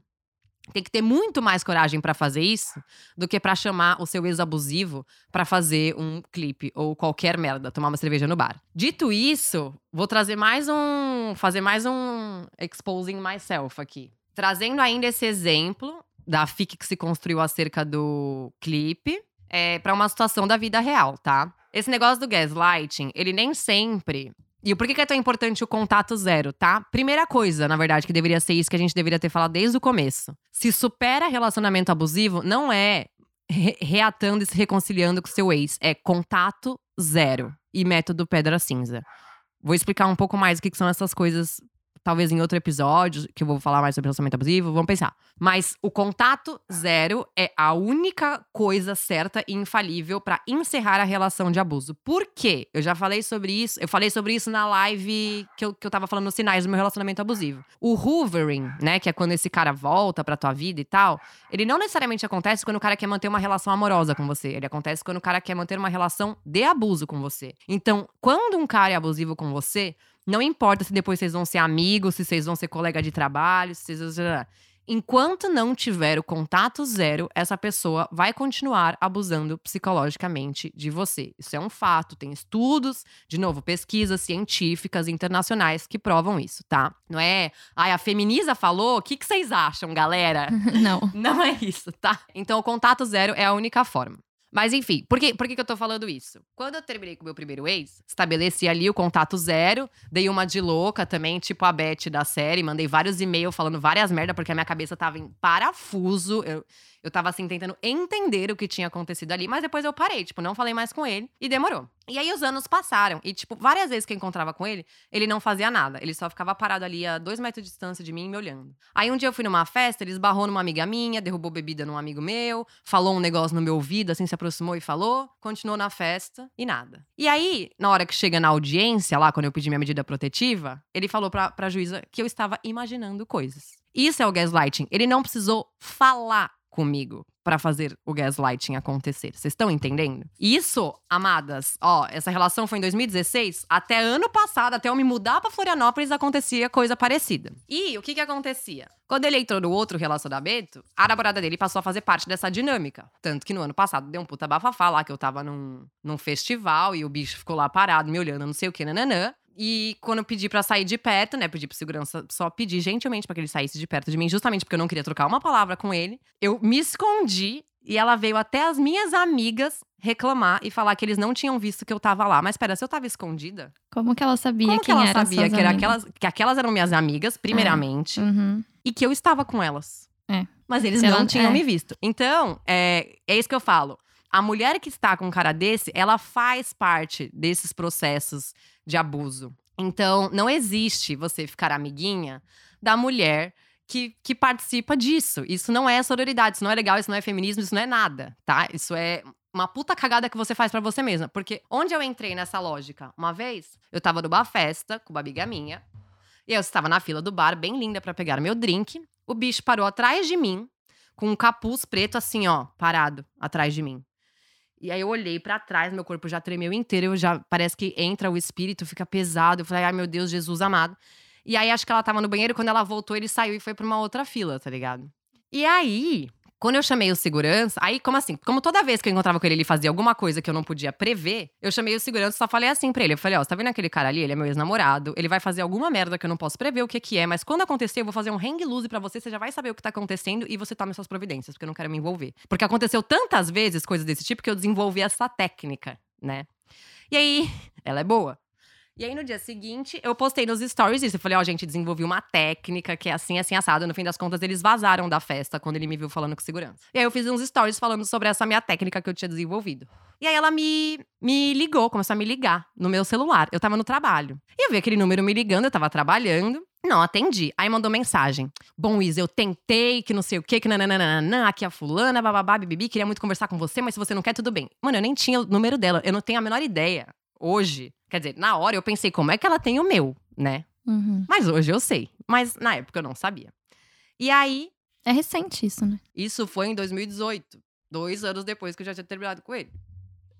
Speaker 2: Tem que ter muito mais coragem pra fazer isso do que pra chamar o seu ex-abusivo pra fazer um clipe ou qualquer merda, tomar uma cerveja no bar. Dito isso, vou trazer mais um. fazer mais um exposing myself aqui. Trazendo ainda esse exemplo da FIC que se construiu acerca do clipe é, para uma situação da vida real, tá? Esse negócio do gaslighting, ele nem sempre. E por que que é tão importante o contato zero, tá? Primeira coisa, na verdade, que deveria ser isso que a gente deveria ter falado desde o começo. Se supera relacionamento abusivo, não é re- reatando e se reconciliando com seu ex. É contato zero. E método pedra cinza. Vou explicar um pouco mais o que, que são essas coisas talvez em outro episódio, que eu vou falar mais sobre relacionamento abusivo, vamos pensar. Mas o contato zero é a única coisa certa e infalível pra encerrar a relação de abuso. Por quê? Eu já falei sobre isso, eu falei sobre isso na live que eu, que eu tava falando nos sinais do meu relacionamento abusivo. O hoovering, né, que é quando esse cara volta pra tua vida e tal, ele não necessariamente acontece quando o cara quer manter uma relação amorosa com você. Ele acontece quando o cara quer manter uma relação de abuso com você. Então, quando um cara é abusivo com você, não importa se depois vocês vão ser amigos, se vocês vão ser colega de trabalho, se vocês. Enquanto não tiver o contato zero, essa pessoa vai continuar abusando psicologicamente de você. Isso é um fato. Tem estudos, de novo, pesquisas científicas internacionais que provam isso, tá? Não é. Ai, a feminista falou, o que, que vocês acham, galera?
Speaker 3: Não.
Speaker 2: Não é isso, tá? Então, o contato zero é a única forma. Mas enfim, por, que, por que, eu tô falando isso? Quando eu terminei com o meu primeiro ex, estabeleci ali o contato zero, dei uma de louca também, tipo a Beth da série, mandei vários e-mails falando várias merda, porque a minha cabeça tava em parafuso. Eu, eu tava assim, tentando entender o que tinha acontecido ali, mas depois eu parei, tipo, não falei mais com ele e demorou. E aí os anos passaram, e, tipo, várias vezes que eu encontrava com ele, ele não fazia nada. Ele só ficava parado ali a dois metros de distância de mim, me olhando. Aí um dia eu fui numa festa, ele esbarrou numa amiga minha, derrubou bebida num amigo meu, falou um negócio no meu ouvido, assim, se aproximou e falou, continuou na festa e nada. E aí, na hora que chega na audiência, lá, quando eu pedi minha medida protetiva, ele falou pra, pra juíza que eu estava imaginando coisas. Isso é o gaslighting. Ele não precisou falar comigo pra fazer o gaslighting acontecer. Vocês estão entendendo? Isso, amadas, ó, essa relação foi em 2016, até ano passado, até eu me mudar pra Florianópolis, acontecia coisa parecida. E o que que acontecia? Quando ele entrou no outro relacionamento, a namorada dele passou a fazer parte dessa dinâmica. Tanto que no ano passado deu um puta bafafá lá, que eu tava num, num festival e o bicho ficou lá parado, me olhando, não sei o que, nananã. E quando eu pedi pra sair de perto, né? Pedi pro segurança só pedir gentilmente pra que ele saísse de perto de mim, justamente porque eu não queria trocar uma palavra com ele. Eu me escondi e ela veio até as minhas amigas reclamar e falar que eles não tinham visto que eu tava lá. Mas pera, se eu tava escondida,
Speaker 3: Como que ela sabia
Speaker 2: como que ela sabia que, era aquelas, que aquelas eram minhas amigas, primeiramente,
Speaker 3: Uhum.
Speaker 2: e que eu estava com elas?
Speaker 3: É.
Speaker 2: Mas eles
Speaker 3: Se
Speaker 2: não
Speaker 3: ela-
Speaker 2: tinham
Speaker 3: é.
Speaker 2: me visto. Então, é, é isso que eu falo. A mulher que está com um cara desse, ela faz parte desses processos de abuso. Então, não existe você ficar amiguinha da mulher que, que participa disso. Isso não é sororidade, isso não é legal, isso não é feminismo, isso não é nada, tá? Isso é uma puta cagada que você faz pra você mesma. Porque onde eu entrei nessa lógica? Uma vez, eu tava numa festa com uma amiga minha. E eu estava na fila do bar, bem linda pra pegar meu drink. O bicho parou atrás de mim, com um capuz preto assim, ó, parado atrás de mim. E aí eu olhei pra trás, meu corpo já tremeu inteiro, eu já parece que entra o espírito, fica pesado. Eu falei, ai meu Deus, Jesus amado. E aí acho que ela tava no banheiro, quando ela voltou, ele saiu e foi pra uma outra fila, tá ligado? E aí, quando eu chamei o segurança, aí como assim? Como toda vez que eu encontrava com ele, ele fazia alguma coisa que eu não podia prever, eu chamei o segurança e só falei assim pra ele. Eu falei, ó, você tá vendo aquele cara ali? Ele é meu ex-namorado, ele vai fazer alguma merda que eu não posso prever o que que é, mas quando acontecer, eu vou fazer um hang loose pra você, você já vai saber o que tá acontecendo e você tome suas providências, porque eu não quero me envolver. Porque aconteceu tantas vezes coisas desse tipo que eu desenvolvi essa técnica, né? E aí, ela é boa. E aí, no dia seguinte, eu postei nos stories isso. Eu falei, ó, gente, desenvolvi uma técnica que é assim, assim, assado. No fim das contas, eles vazaram da festa quando ele me viu falando com segurança. E aí, eu fiz uns stories falando sobre essa minha técnica que eu tinha desenvolvido. E aí, ela me, me ligou, começou a me ligar no meu celular. Eu tava no trabalho. E eu vi aquele número me ligando, eu tava trabalhando. Não, atendi. Aí mandou mensagem. Bom, Isa, eu tentei, que não sei o quê, que nananana, aqui é a fulana, bababá, queria muito conversar com você, mas se você não quer, tudo bem. Mano, eu nem tinha o número dela, eu não tenho a menor ideia. Hoje, quer dizer, na hora eu pensei, como é que ela tem o meu, né?
Speaker 3: Uhum.
Speaker 2: Mas hoje eu sei. Mas na época eu não sabia. E aí,
Speaker 3: É recente isso, né?
Speaker 2: isso foi em 2018, dois anos depois que eu já tinha terminado com ele.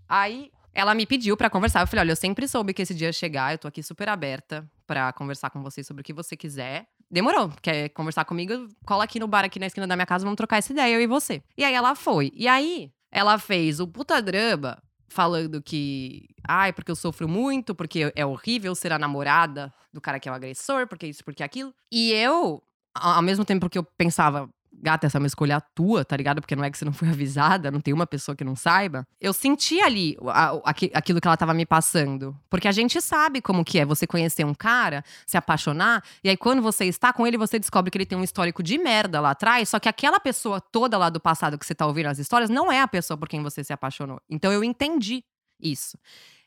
Speaker 2: Aí ela me pediu pra conversar. Eu falei: olha, eu sempre soube que esse dia ia chegar, eu tô aqui super aberta pra conversar com você sobre o que você quiser. Demorou. Quer conversar comigo? Cola aqui no bar, aqui na esquina da minha casa, vamos trocar essa ideia, eu e você. E aí ela foi. E aí ela fez o puta drama falando que. Ai, porque eu sofro muito, porque é horrível ser a namorada do cara que é o agressor, porque isso, porque aquilo. E eu, ao mesmo tempo que eu pensava, gata, essa é uma escolha tua, tá ligado? Porque não é que você não foi avisada, não tem uma pessoa que não saiba. Eu senti ali a- a- aqui- aquilo que ela tava me passando. Porque a gente sabe como que é você conhecer um cara, se apaixonar, e aí quando você está com ele, você descobre que ele tem um histórico de merda lá atrás, só que aquela pessoa toda lá do passado que você tá ouvindo as histórias não é a pessoa por quem você se apaixonou. Então eu entendi isso.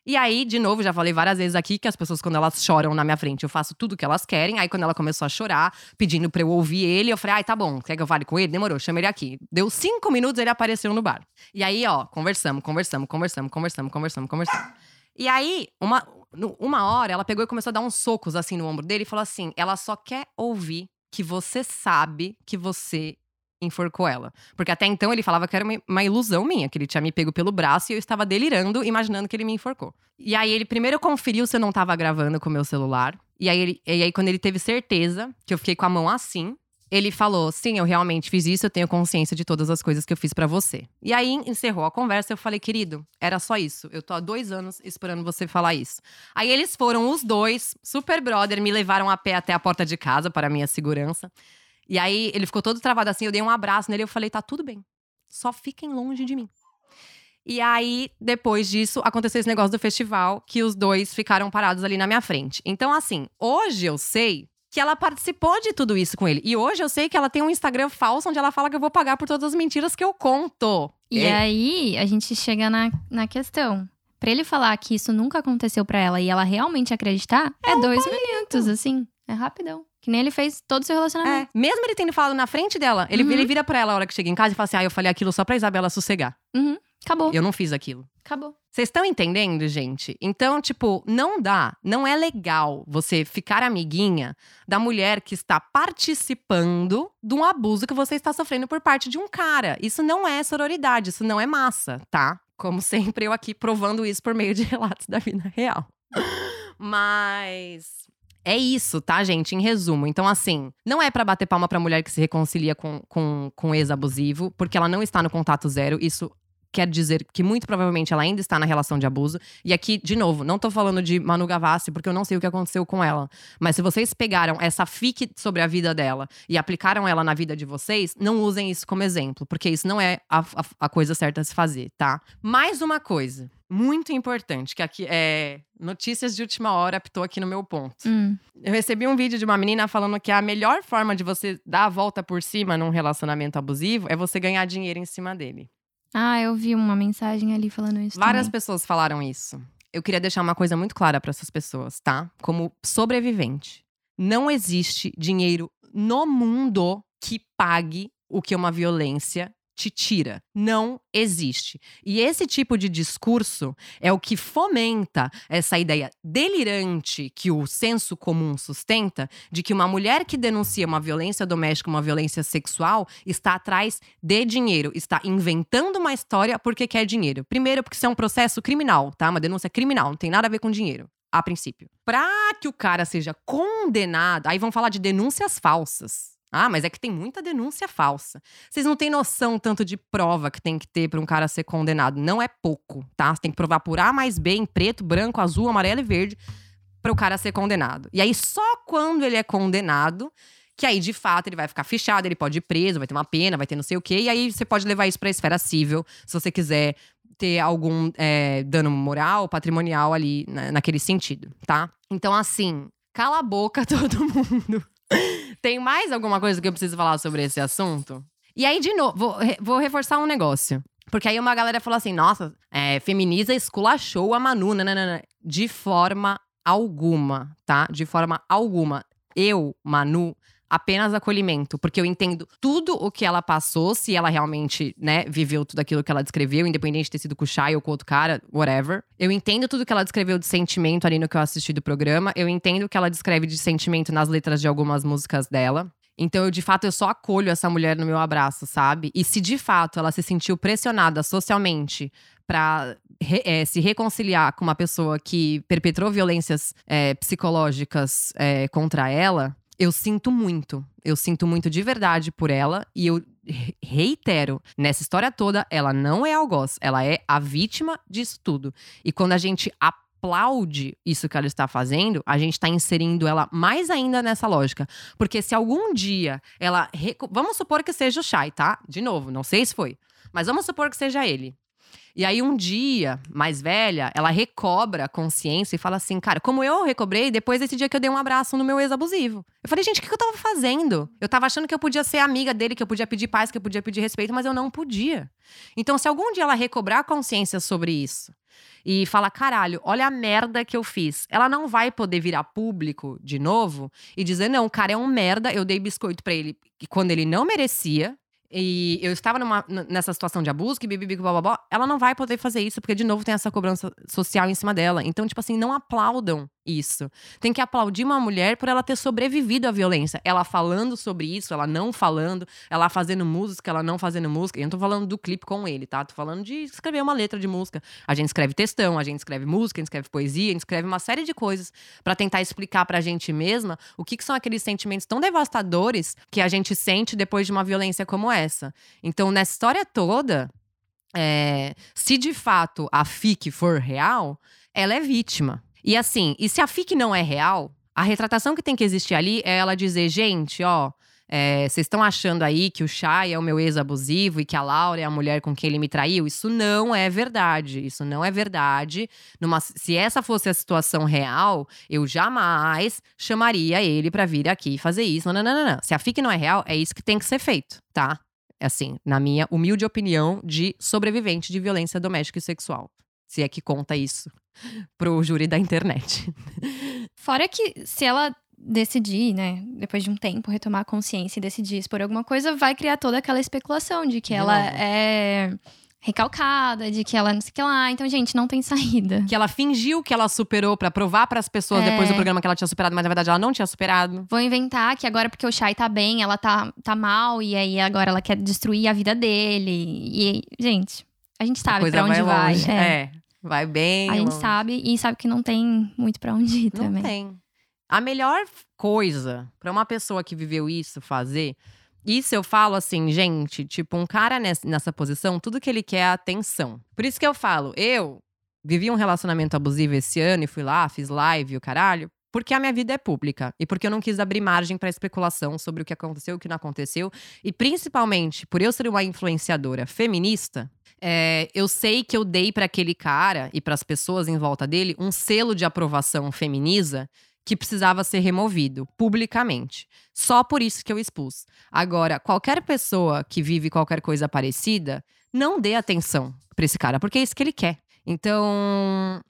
Speaker 2: E aí, de novo, já falei várias vezes aqui que as pessoas, quando elas choram na minha frente, eu faço tudo que elas querem. Aí, quando ela começou a chorar, pedindo pra eu ouvir ele, eu falei, ai, tá bom, quer que eu fale com ele? Demorou, chama ele aqui. Deu cinco minutos, ele apareceu no bar. E aí, ó, conversamos, conversamos, conversamos, conversamos, conversamos, conversamos. E aí, uma, uma hora, ela pegou e começou a dar uns socos assim no ombro dele e falou assim: ela só quer ouvir que você sabe que você enforcou ela. Porque até então ele falava que era uma, ilusão minha, que ele tinha me pego pelo braço e eu estava delirando, imaginando que ele me enforcou. E aí ele primeiro conferiu se eu não tava gravando com o meu celular. E aí, ele, e aí quando ele teve certeza que eu fiquei com a mão assim, ele falou: Sim, eu realmente fiz isso, eu tenho consciência de todas as coisas que eu fiz pra você. E aí encerrou a conversa, eu falei: Querido, era só isso. Eu tô há dois anos esperando você falar isso. Aí eles foram os dois, super brother, me levaram a pé até a porta de casa para minha segurança. E aí ele ficou todo travado assim, eu dei um abraço nele e eu falei: Tá tudo bem, só fiquem longe de mim. E aí, depois disso, aconteceu esse negócio do festival, que os dois ficaram parados ali na minha frente. Então, assim, hoje eu sei que ela participou de tudo isso com ele. E hoje eu sei que ela tem um Instagram falso onde ela fala que eu vou pagar por todas as mentiras que eu conto.
Speaker 3: E
Speaker 2: É.
Speaker 3: aí, a gente chega na, na questão. Pra ele falar que isso nunca aconteceu pra ela e ela realmente acreditar, é, dois minutos, assim. É rapidão. Que nem ele fez todo o seu relacionamento.
Speaker 2: É, mesmo ele tendo falado na frente dela, ele,
Speaker 3: Uhum.
Speaker 2: ele vira pra ela a hora que chega em casa e fala assim: Ah, eu falei aquilo só pra Isabela sossegar.
Speaker 3: Acabou.
Speaker 2: Eu não fiz aquilo.
Speaker 3: Acabou.
Speaker 2: Vocês estão entendendo, gente? Então, tipo, não dá, não é legal você ficar amiguinha da mulher que está participando de um abuso que você está sofrendo por parte de um cara. Isso não é sororidade, isso não é massa, tá? Como sempre, eu aqui provando isso por meio de relatos da vida real. Mas. É isso, tá, gente? Em resumo. Então, assim, não é pra bater palma pra mulher que se reconcilia com, com, com ex-abusivo, porque ela não está no contato zero. Isso quer dizer que muito provavelmente ela ainda está na relação de abuso. E aqui, de novo, não tô falando de Manu Gavassi, porque eu não sei o que aconteceu com ela. Mas se vocês pegaram essa fic sobre a vida dela e aplicaram ela na vida de vocês, não usem isso como exemplo, porque isso não é a, a, a coisa certa a se fazer, tá? Mais uma coisa muito importante, que aqui é notícias de última hora, apitou aqui no meu ponto.
Speaker 3: Hum.
Speaker 2: Eu recebi um vídeo de uma menina falando que a melhor forma de você dar a volta por cima num relacionamento abusivo é você ganhar dinheiro em cima dele.
Speaker 3: Ah, eu vi uma mensagem ali falando isso.
Speaker 2: Várias
Speaker 3: também.
Speaker 2: pessoas falaram isso. Eu queria deixar uma coisa muito clara para essas pessoas, tá? Como sobrevivente, não existe dinheiro no mundo que pague o que uma violência te tira. Não existe. E esse tipo de discurso é o que fomenta essa ideia delirante que o senso comum sustenta de que uma mulher que denuncia uma violência doméstica, uma violência sexual, está atrás de dinheiro, está inventando uma história porque quer dinheiro. Primeiro, porque isso é um processo criminal, tá? Uma denúncia criminal, não tem nada a ver com dinheiro. A princípio. Pra que o cara seja condenado, aí vão falar de denúncias falsas. Ah, mas é que tem muita denúncia falsa. Vocês não têm noção tanto de prova que tem que ter para um cara ser condenado. Não é pouco, tá? Você tem que provar por A mais B em preto, branco, azul, amarelo e verde para o cara ser condenado. E aí, só quando ele é condenado, que aí de fato ele vai ficar fechado, ele pode ir preso, vai ter uma pena, vai ter não sei o quê. E aí você pode levar isso para a esfera civil, se você quiser ter algum é, dano moral, patrimonial ali na, naquele sentido, tá? Então, assim, cala a boca todo mundo. Tem mais alguma coisa que eu preciso falar sobre esse assunto? E aí, de novo, vou, vou reforçar um negócio. Porque aí uma galera falou assim: nossa, é, feminiza esculachou a Manu. Nananana. De forma alguma, tá? De forma alguma. Eu, Manu, apenas acolhimento, porque eu entendo tudo o que ela passou, se ela realmente, né, viveu tudo aquilo que ela descreveu, independente de ter sido com o Shai ou com outro cara, whatever. Eu entendo tudo que ela descreveu de sentimento ali no que eu assisti do programa. Eu entendo o que ela descreve de sentimento nas letras de algumas músicas dela. Então, eu, de fato, eu só acolho essa mulher no meu abraço, sabe? E se de fato ela se sentiu pressionada socialmente pra re- eh, se reconciliar com uma pessoa que perpetrou violências eh, psicológicas eh, contra ela, eu sinto muito. Eu sinto muito de verdade por ela. E eu re- reitero, nessa história toda, ela não é algoz. Ela é a vítima disso tudo. E quando a gente aplaude isso que ela está fazendo, a gente está inserindo ela mais ainda nessa lógica. Porque se algum dia ela. Vamos supor que seja o Shai, tá? De novo, não sei se foi. Mas vamos supor que seja ele. E aí, um dia, mais velha, ela recobra a consciência e fala assim: Cara, como eu recobrei depois desse dia que eu dei um abraço no meu ex-abusivo. Eu falei, gente, o que eu tava fazendo? Eu tava achando que eu podia ser amiga dele, que eu podia pedir paz, que eu podia pedir respeito, mas eu não podia. Então, se algum dia ela recobrar a consciência sobre isso e falar, caralho, olha a merda que eu fiz, ela não vai poder virar público de novo e dizer, não, o cara é um merda, eu dei biscoito pra ele quando ele não merecia. E eu estava numa, nessa situação de abuso, que blá, blá, ela não vai poder fazer isso, porque de novo tem essa cobrança social em cima dela. Então, tipo assim, não aplaudam isso. Tem que aplaudir uma mulher por ela ter sobrevivido à violência. Ela falando sobre isso, ela não falando, ela fazendo música, ela não fazendo música. Eu não tô falando do clipe com ele, tá? Tô falando de escrever uma letra de música. A gente escreve textão, a gente escreve música, a gente escreve poesia, a gente escreve uma série de coisas pra tentar explicar pra gente mesma o que, que são aqueles sentimentos tão devastadores que a gente sente depois de uma violência como essa. Então, nessa história toda, é, se de fato a FIC for real, ela é vítima. E assim, e se a FIC não é real, a retratação que tem que existir ali é ela dizer, gente, ó. é, Vocês estão achando aí que o Chay é o meu ex-abusivo e que a Laura é a mulher com quem ele me traiu? Isso não é verdade. Isso não é verdade. Numa- se essa fosse a situação real, eu jamais chamaria ele pra vir aqui fazer isso. Não, não, não, não. Se a FIC não é real, é isso que tem que ser feito, tá? Assim, na minha humilde opinião de sobrevivente de violência doméstica e sexual. Se é que conta isso pro júri da internet.
Speaker 3: Fora que se ela decidir, né, depois de um tempo, retomar a consciência e decidir expor alguma coisa, vai criar toda aquela especulação de que
Speaker 2: De
Speaker 3: ela
Speaker 2: novo.
Speaker 3: é recalcada, de que ela não sei o que lá. Então, gente, não tem saída.
Speaker 2: Que ela fingiu que ela superou pra provar pras pessoas
Speaker 3: É.
Speaker 2: depois do programa que ela tinha superado, mas na verdade ela não tinha superado.
Speaker 3: Vou inventar que agora porque o Shai tá bem, ela tá, tá mal, e aí agora ela quer destruir a vida dele. E, gente, a gente sabe pra onde vai.
Speaker 2: longe.
Speaker 3: é.
Speaker 2: É. vai bem.
Speaker 3: A gente
Speaker 2: longe.
Speaker 3: sabe e sabe que não tem muito pra onde ir
Speaker 2: Não
Speaker 3: também.
Speaker 2: tem. A melhor coisa pra uma pessoa que viveu isso fazer Isso eu falo assim, gente, tipo, um cara nessa, nessa posição, tudo que ele quer é atenção. Por isso que eu falo, eu vivi um relacionamento abusivo esse ano e fui lá, fiz live e o caralho, porque a minha vida é pública e porque eu não quis abrir margem para especulação sobre o que aconteceu o que não aconteceu. E principalmente por eu ser uma influenciadora feminista, é, eu sei que eu dei para aquele cara e para as pessoas em volta dele um selo de aprovação feminiza que precisava ser removido publicamente. Só por isso que eu expus. Agora, qualquer pessoa que vive qualquer coisa parecida, não dê atenção para esse cara, porque é isso que ele quer. Então,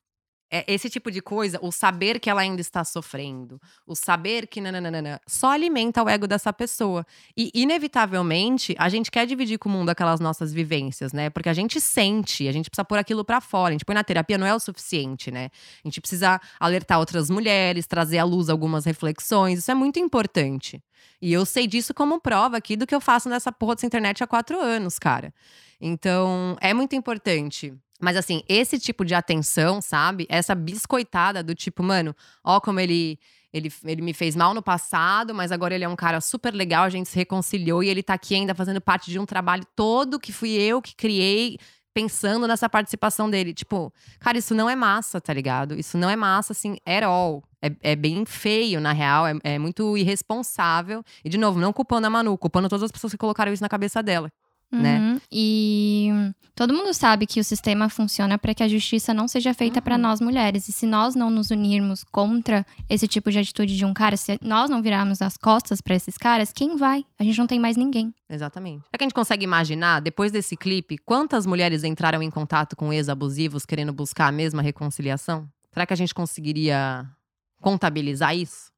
Speaker 2: é esse tipo de coisa, o saber que ela ainda está sofrendo, o saber que nananana, só alimenta o ego dessa pessoa. E, inevitavelmente, a gente quer dividir com o mundo aquelas nossas vivências, né? Porque a gente sente, a gente precisa pôr aquilo para fora. A gente põe na terapia, não é o suficiente, né? A gente precisa alertar outras mulheres, trazer à luz algumas reflexões. Isso é muito importante. E eu sei disso como prova aqui do que eu faço nessa porra dessa internet há quatro anos, cara. Então, é muito importante mas assim, esse tipo de atenção, sabe? Essa biscoitada do tipo, mano, ó como ele ele, ele me fez mal no passado, mas agora ele é um cara super legal, a gente se reconciliou e ele tá aqui ainda fazendo parte de um trabalho todo que fui eu que criei, pensando nessa participação dele. Tipo, cara, isso não é massa, tá ligado? Isso não é massa, assim, at all. É, é bem feio, na real, é, é muito irresponsável. E, de novo, não culpando a Manu, culpando todas as pessoas que colocaram isso na cabeça dela né?
Speaker 3: Uhum. E todo mundo sabe que o sistema funciona para que a justiça não seja feita uhum. para nós mulheres. E se nós não nos unirmos contra esse tipo de atitude de um cara, se nós não virarmos as costas para esses caras, quem vai? A gente não tem mais ninguém.
Speaker 2: Exatamente. É que a gente consegue imaginar, depois desse clipe, quantas mulheres entraram em contato com ex-abusivos querendo buscar a mesma reconciliação? Será que a gente conseguiria contabilizar isso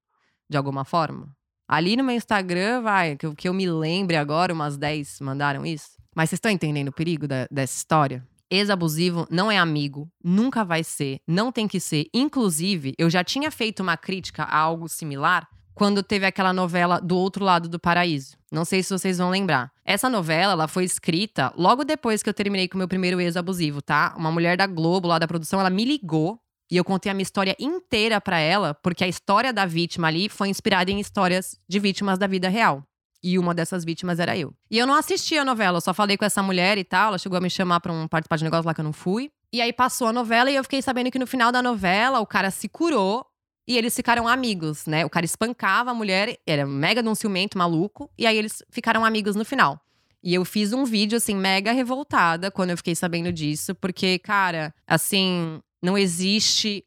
Speaker 2: de alguma forma? Ali no meu Instagram, vai, que, que eu me lembre agora, umas 10 mandaram isso. Mas vocês estão entendendo o perigo da, dessa história? Ex-abusivo não é amigo, nunca vai ser, não tem que ser. Inclusive, eu já tinha feito uma crítica a algo similar quando teve aquela novela Do Outro Lado do Paraíso. Não sei se vocês vão lembrar. Essa novela, ela foi escrita logo depois que eu terminei com o meu primeiro ex-abusivo, tá? Uma mulher da Globo, lá da produção, ela me ligou e eu contei a minha história inteira para ela, porque a história da vítima ali foi inspirada em histórias de vítimas da vida real. E uma dessas vítimas era eu. E eu não assisti a novela, eu só falei com essa mulher e tal. Ela chegou a me chamar pra um participar de negócio lá que eu não fui. E aí passou a novela e eu fiquei sabendo que no final da novela o cara se curou e eles ficaram amigos, né? O cara espancava a mulher, era mega de um ciumento maluco, e aí eles ficaram amigos no final. E eu fiz um vídeo, assim, mega revoltada quando eu fiquei sabendo disso, porque, cara, assim, não existe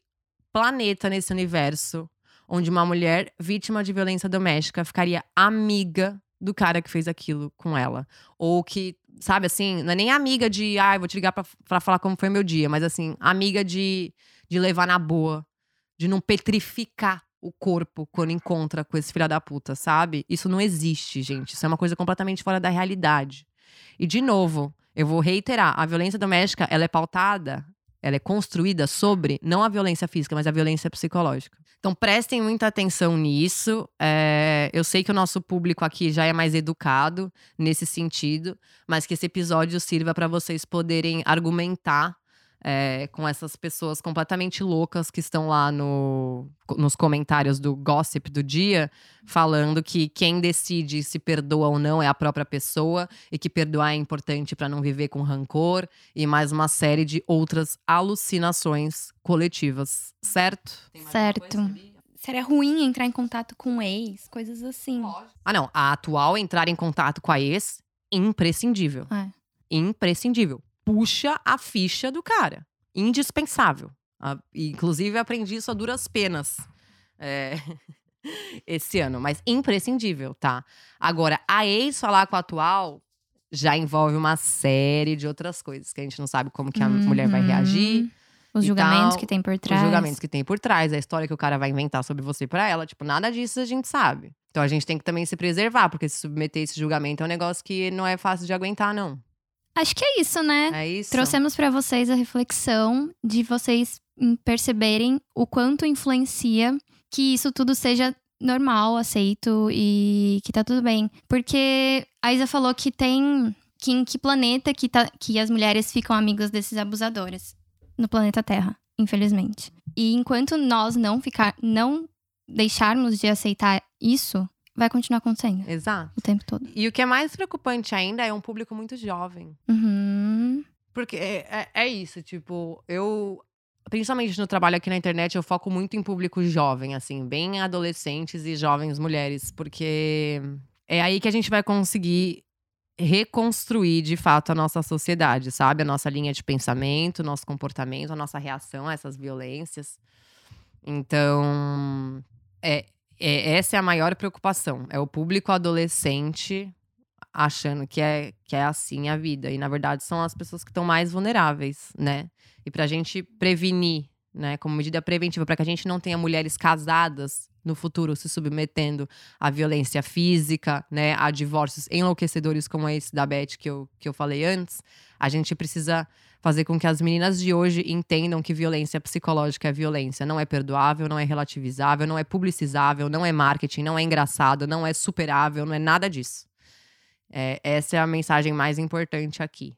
Speaker 2: planeta nesse universo onde uma mulher vítima de violência doméstica ficaria amiga do cara que fez aquilo com ela. Ou que, sabe assim, não é nem amiga de, ai, ah, vou te ligar pra, pra falar como foi meu dia, mas assim, amiga de, de levar na boa, de não petrificar o corpo quando encontra com esse filho da puta, sabe? Isso não existe, gente. Isso é uma coisa completamente fora da realidade. E, de novo, eu vou reiterar: a violência doméstica ela é pautada ela é construída sobre não a violência física, mas a violência psicológica. Então prestem muita atenção nisso. É, eu sei que o nosso público aqui já é mais educado nesse sentido, mas que esse episódio sirva para vocês poderem argumentar é, com essas pessoas completamente loucas que estão lá no, nos comentários do gossip do dia, falando que quem decide se perdoa ou não é a própria pessoa e que perdoar é importante para não viver com rancor e mais uma série de outras alucinações coletivas, certo?
Speaker 3: Certo. Seria ruim entrar em contato com o ex, coisas assim.
Speaker 2: Ah, não. A atual entrar em contato com a ex, imprescindível.
Speaker 3: É.
Speaker 2: Imprescindível puxa a ficha do cara. Indispensável. inclusive, aprendi isso a duras penas é, esse ano, mas imprescindível, tá? Agora, a ex falar com a atual já envolve uma série de outras coisas que a gente não sabe como que a uhum. mulher vai reagir.
Speaker 3: Os julgamentos tal, que tem por trás.
Speaker 2: Os julgamentos que tem por trás, a história que o cara vai inventar sobre você para ela. Tipo, nada disso a gente sabe. Então a gente tem que também se preservar, porque se submeter esse julgamento é um negócio que não é fácil de aguentar, não.
Speaker 3: Acho que é isso, né?
Speaker 2: É isso.
Speaker 3: Trouxemos para vocês a reflexão de vocês perceberem o quanto influencia que isso tudo seja normal, aceito e que tá tudo bem. Porque a Isa falou que tem. Que em que planeta que, tá, que as mulheres ficam amigas desses abusadores? No planeta Terra, infelizmente. E enquanto nós não ficar, não deixarmos de aceitar isso, vai continuar acontecendo
Speaker 2: Exato.
Speaker 3: o tempo todo.
Speaker 2: E o que é mais preocupante ainda é um público muito jovem.
Speaker 3: Uhum.
Speaker 2: Porque é, é, é isso, tipo, eu. Principalmente no trabalho aqui na internet, eu foco muito em público jovem, assim, bem adolescentes e jovens mulheres, porque é aí que a gente vai conseguir reconstruir de fato a nossa sociedade, sabe? A nossa linha de pensamento, nosso comportamento, a nossa reação a essas violências. Então, é, é essa é a maior preocupação. É o público adolescente achando que é, que é assim a vida. E, na verdade, são as pessoas que estão mais vulneráveis, né? E pra gente prevenir, né, como medida preventiva, para que a gente não tenha mulheres casadas no futuro se submetendo à violência física, né, a divórcios enlouquecedores como esse da Beth que eu, que eu falei antes, a gente precisa fazer com que as meninas de hoje entendam que violência psicológica é violência. Não é perdoável, não é relativizável, não é publicizável, não é marketing, não é engraçado, não é superável, não é nada disso. É, essa é a mensagem mais importante aqui.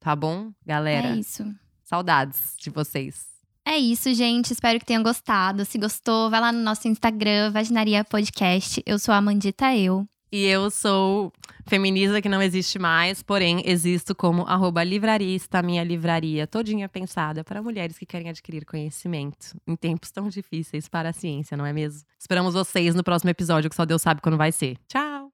Speaker 2: Tá bom, galera?
Speaker 3: É isso.
Speaker 2: Saudades de vocês.
Speaker 3: É isso, gente. Espero que tenham gostado. Se gostou, vai lá no nosso Instagram, Vaginaria Podcast. Eu sou a Amandita Eu.
Speaker 2: E eu sou feminista que não existe mais, porém existo como arroba livrarista, minha livraria todinha pensada para mulheres que querem adquirir conhecimento em tempos tão difíceis para a ciência, não é mesmo? Esperamos vocês no próximo episódio, que só Deus sabe quando vai ser. Tchau!